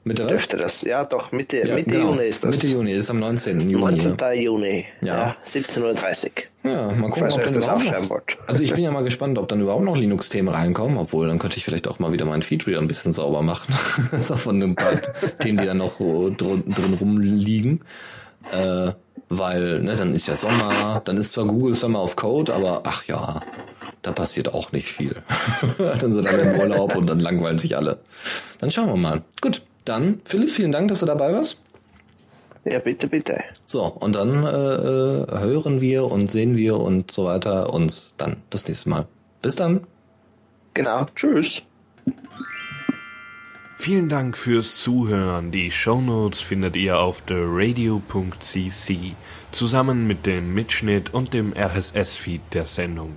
Mitte was? Dürfte das? Ja, doch, Mitte, Ja, Mitte genau. Juni ist das. Mitte Juni, ist am 19. Juni. 19. Juni. Ja. Ja. 17.30 Uhr. Ja, mal gucken, ob dann das überhaupt noch. Also ich bin ja mal gespannt, ob dann überhaupt noch Linux-Themen reinkommen, obwohl dann könnte ich vielleicht auch mal wieder meinen Feed wieder ein bisschen sauber machen. so von ein paar Themen, die dann noch drin, drin rumliegen. Äh, weil, ne, dann ist ja Sommer, dann ist zwar Google Summer of Code, aber ach ja, da passiert auch nicht viel. dann sind alle im Urlaub und dann langweilen sich alle. Dann schauen wir mal. Gut, dann, Philipp, vielen Dank, dass du dabei warst. Ja, bitte, bitte. So, und dann äh, äh, hören wir und sehen wir und so weiter uns dann das nächste Mal. Bis dann. Genau. Tschüss. Vielen Dank fürs Zuhören. Die Shownotes findet ihr auf theradio.cc zusammen mit dem Mitschnitt und dem RSS-Feed der Sendung.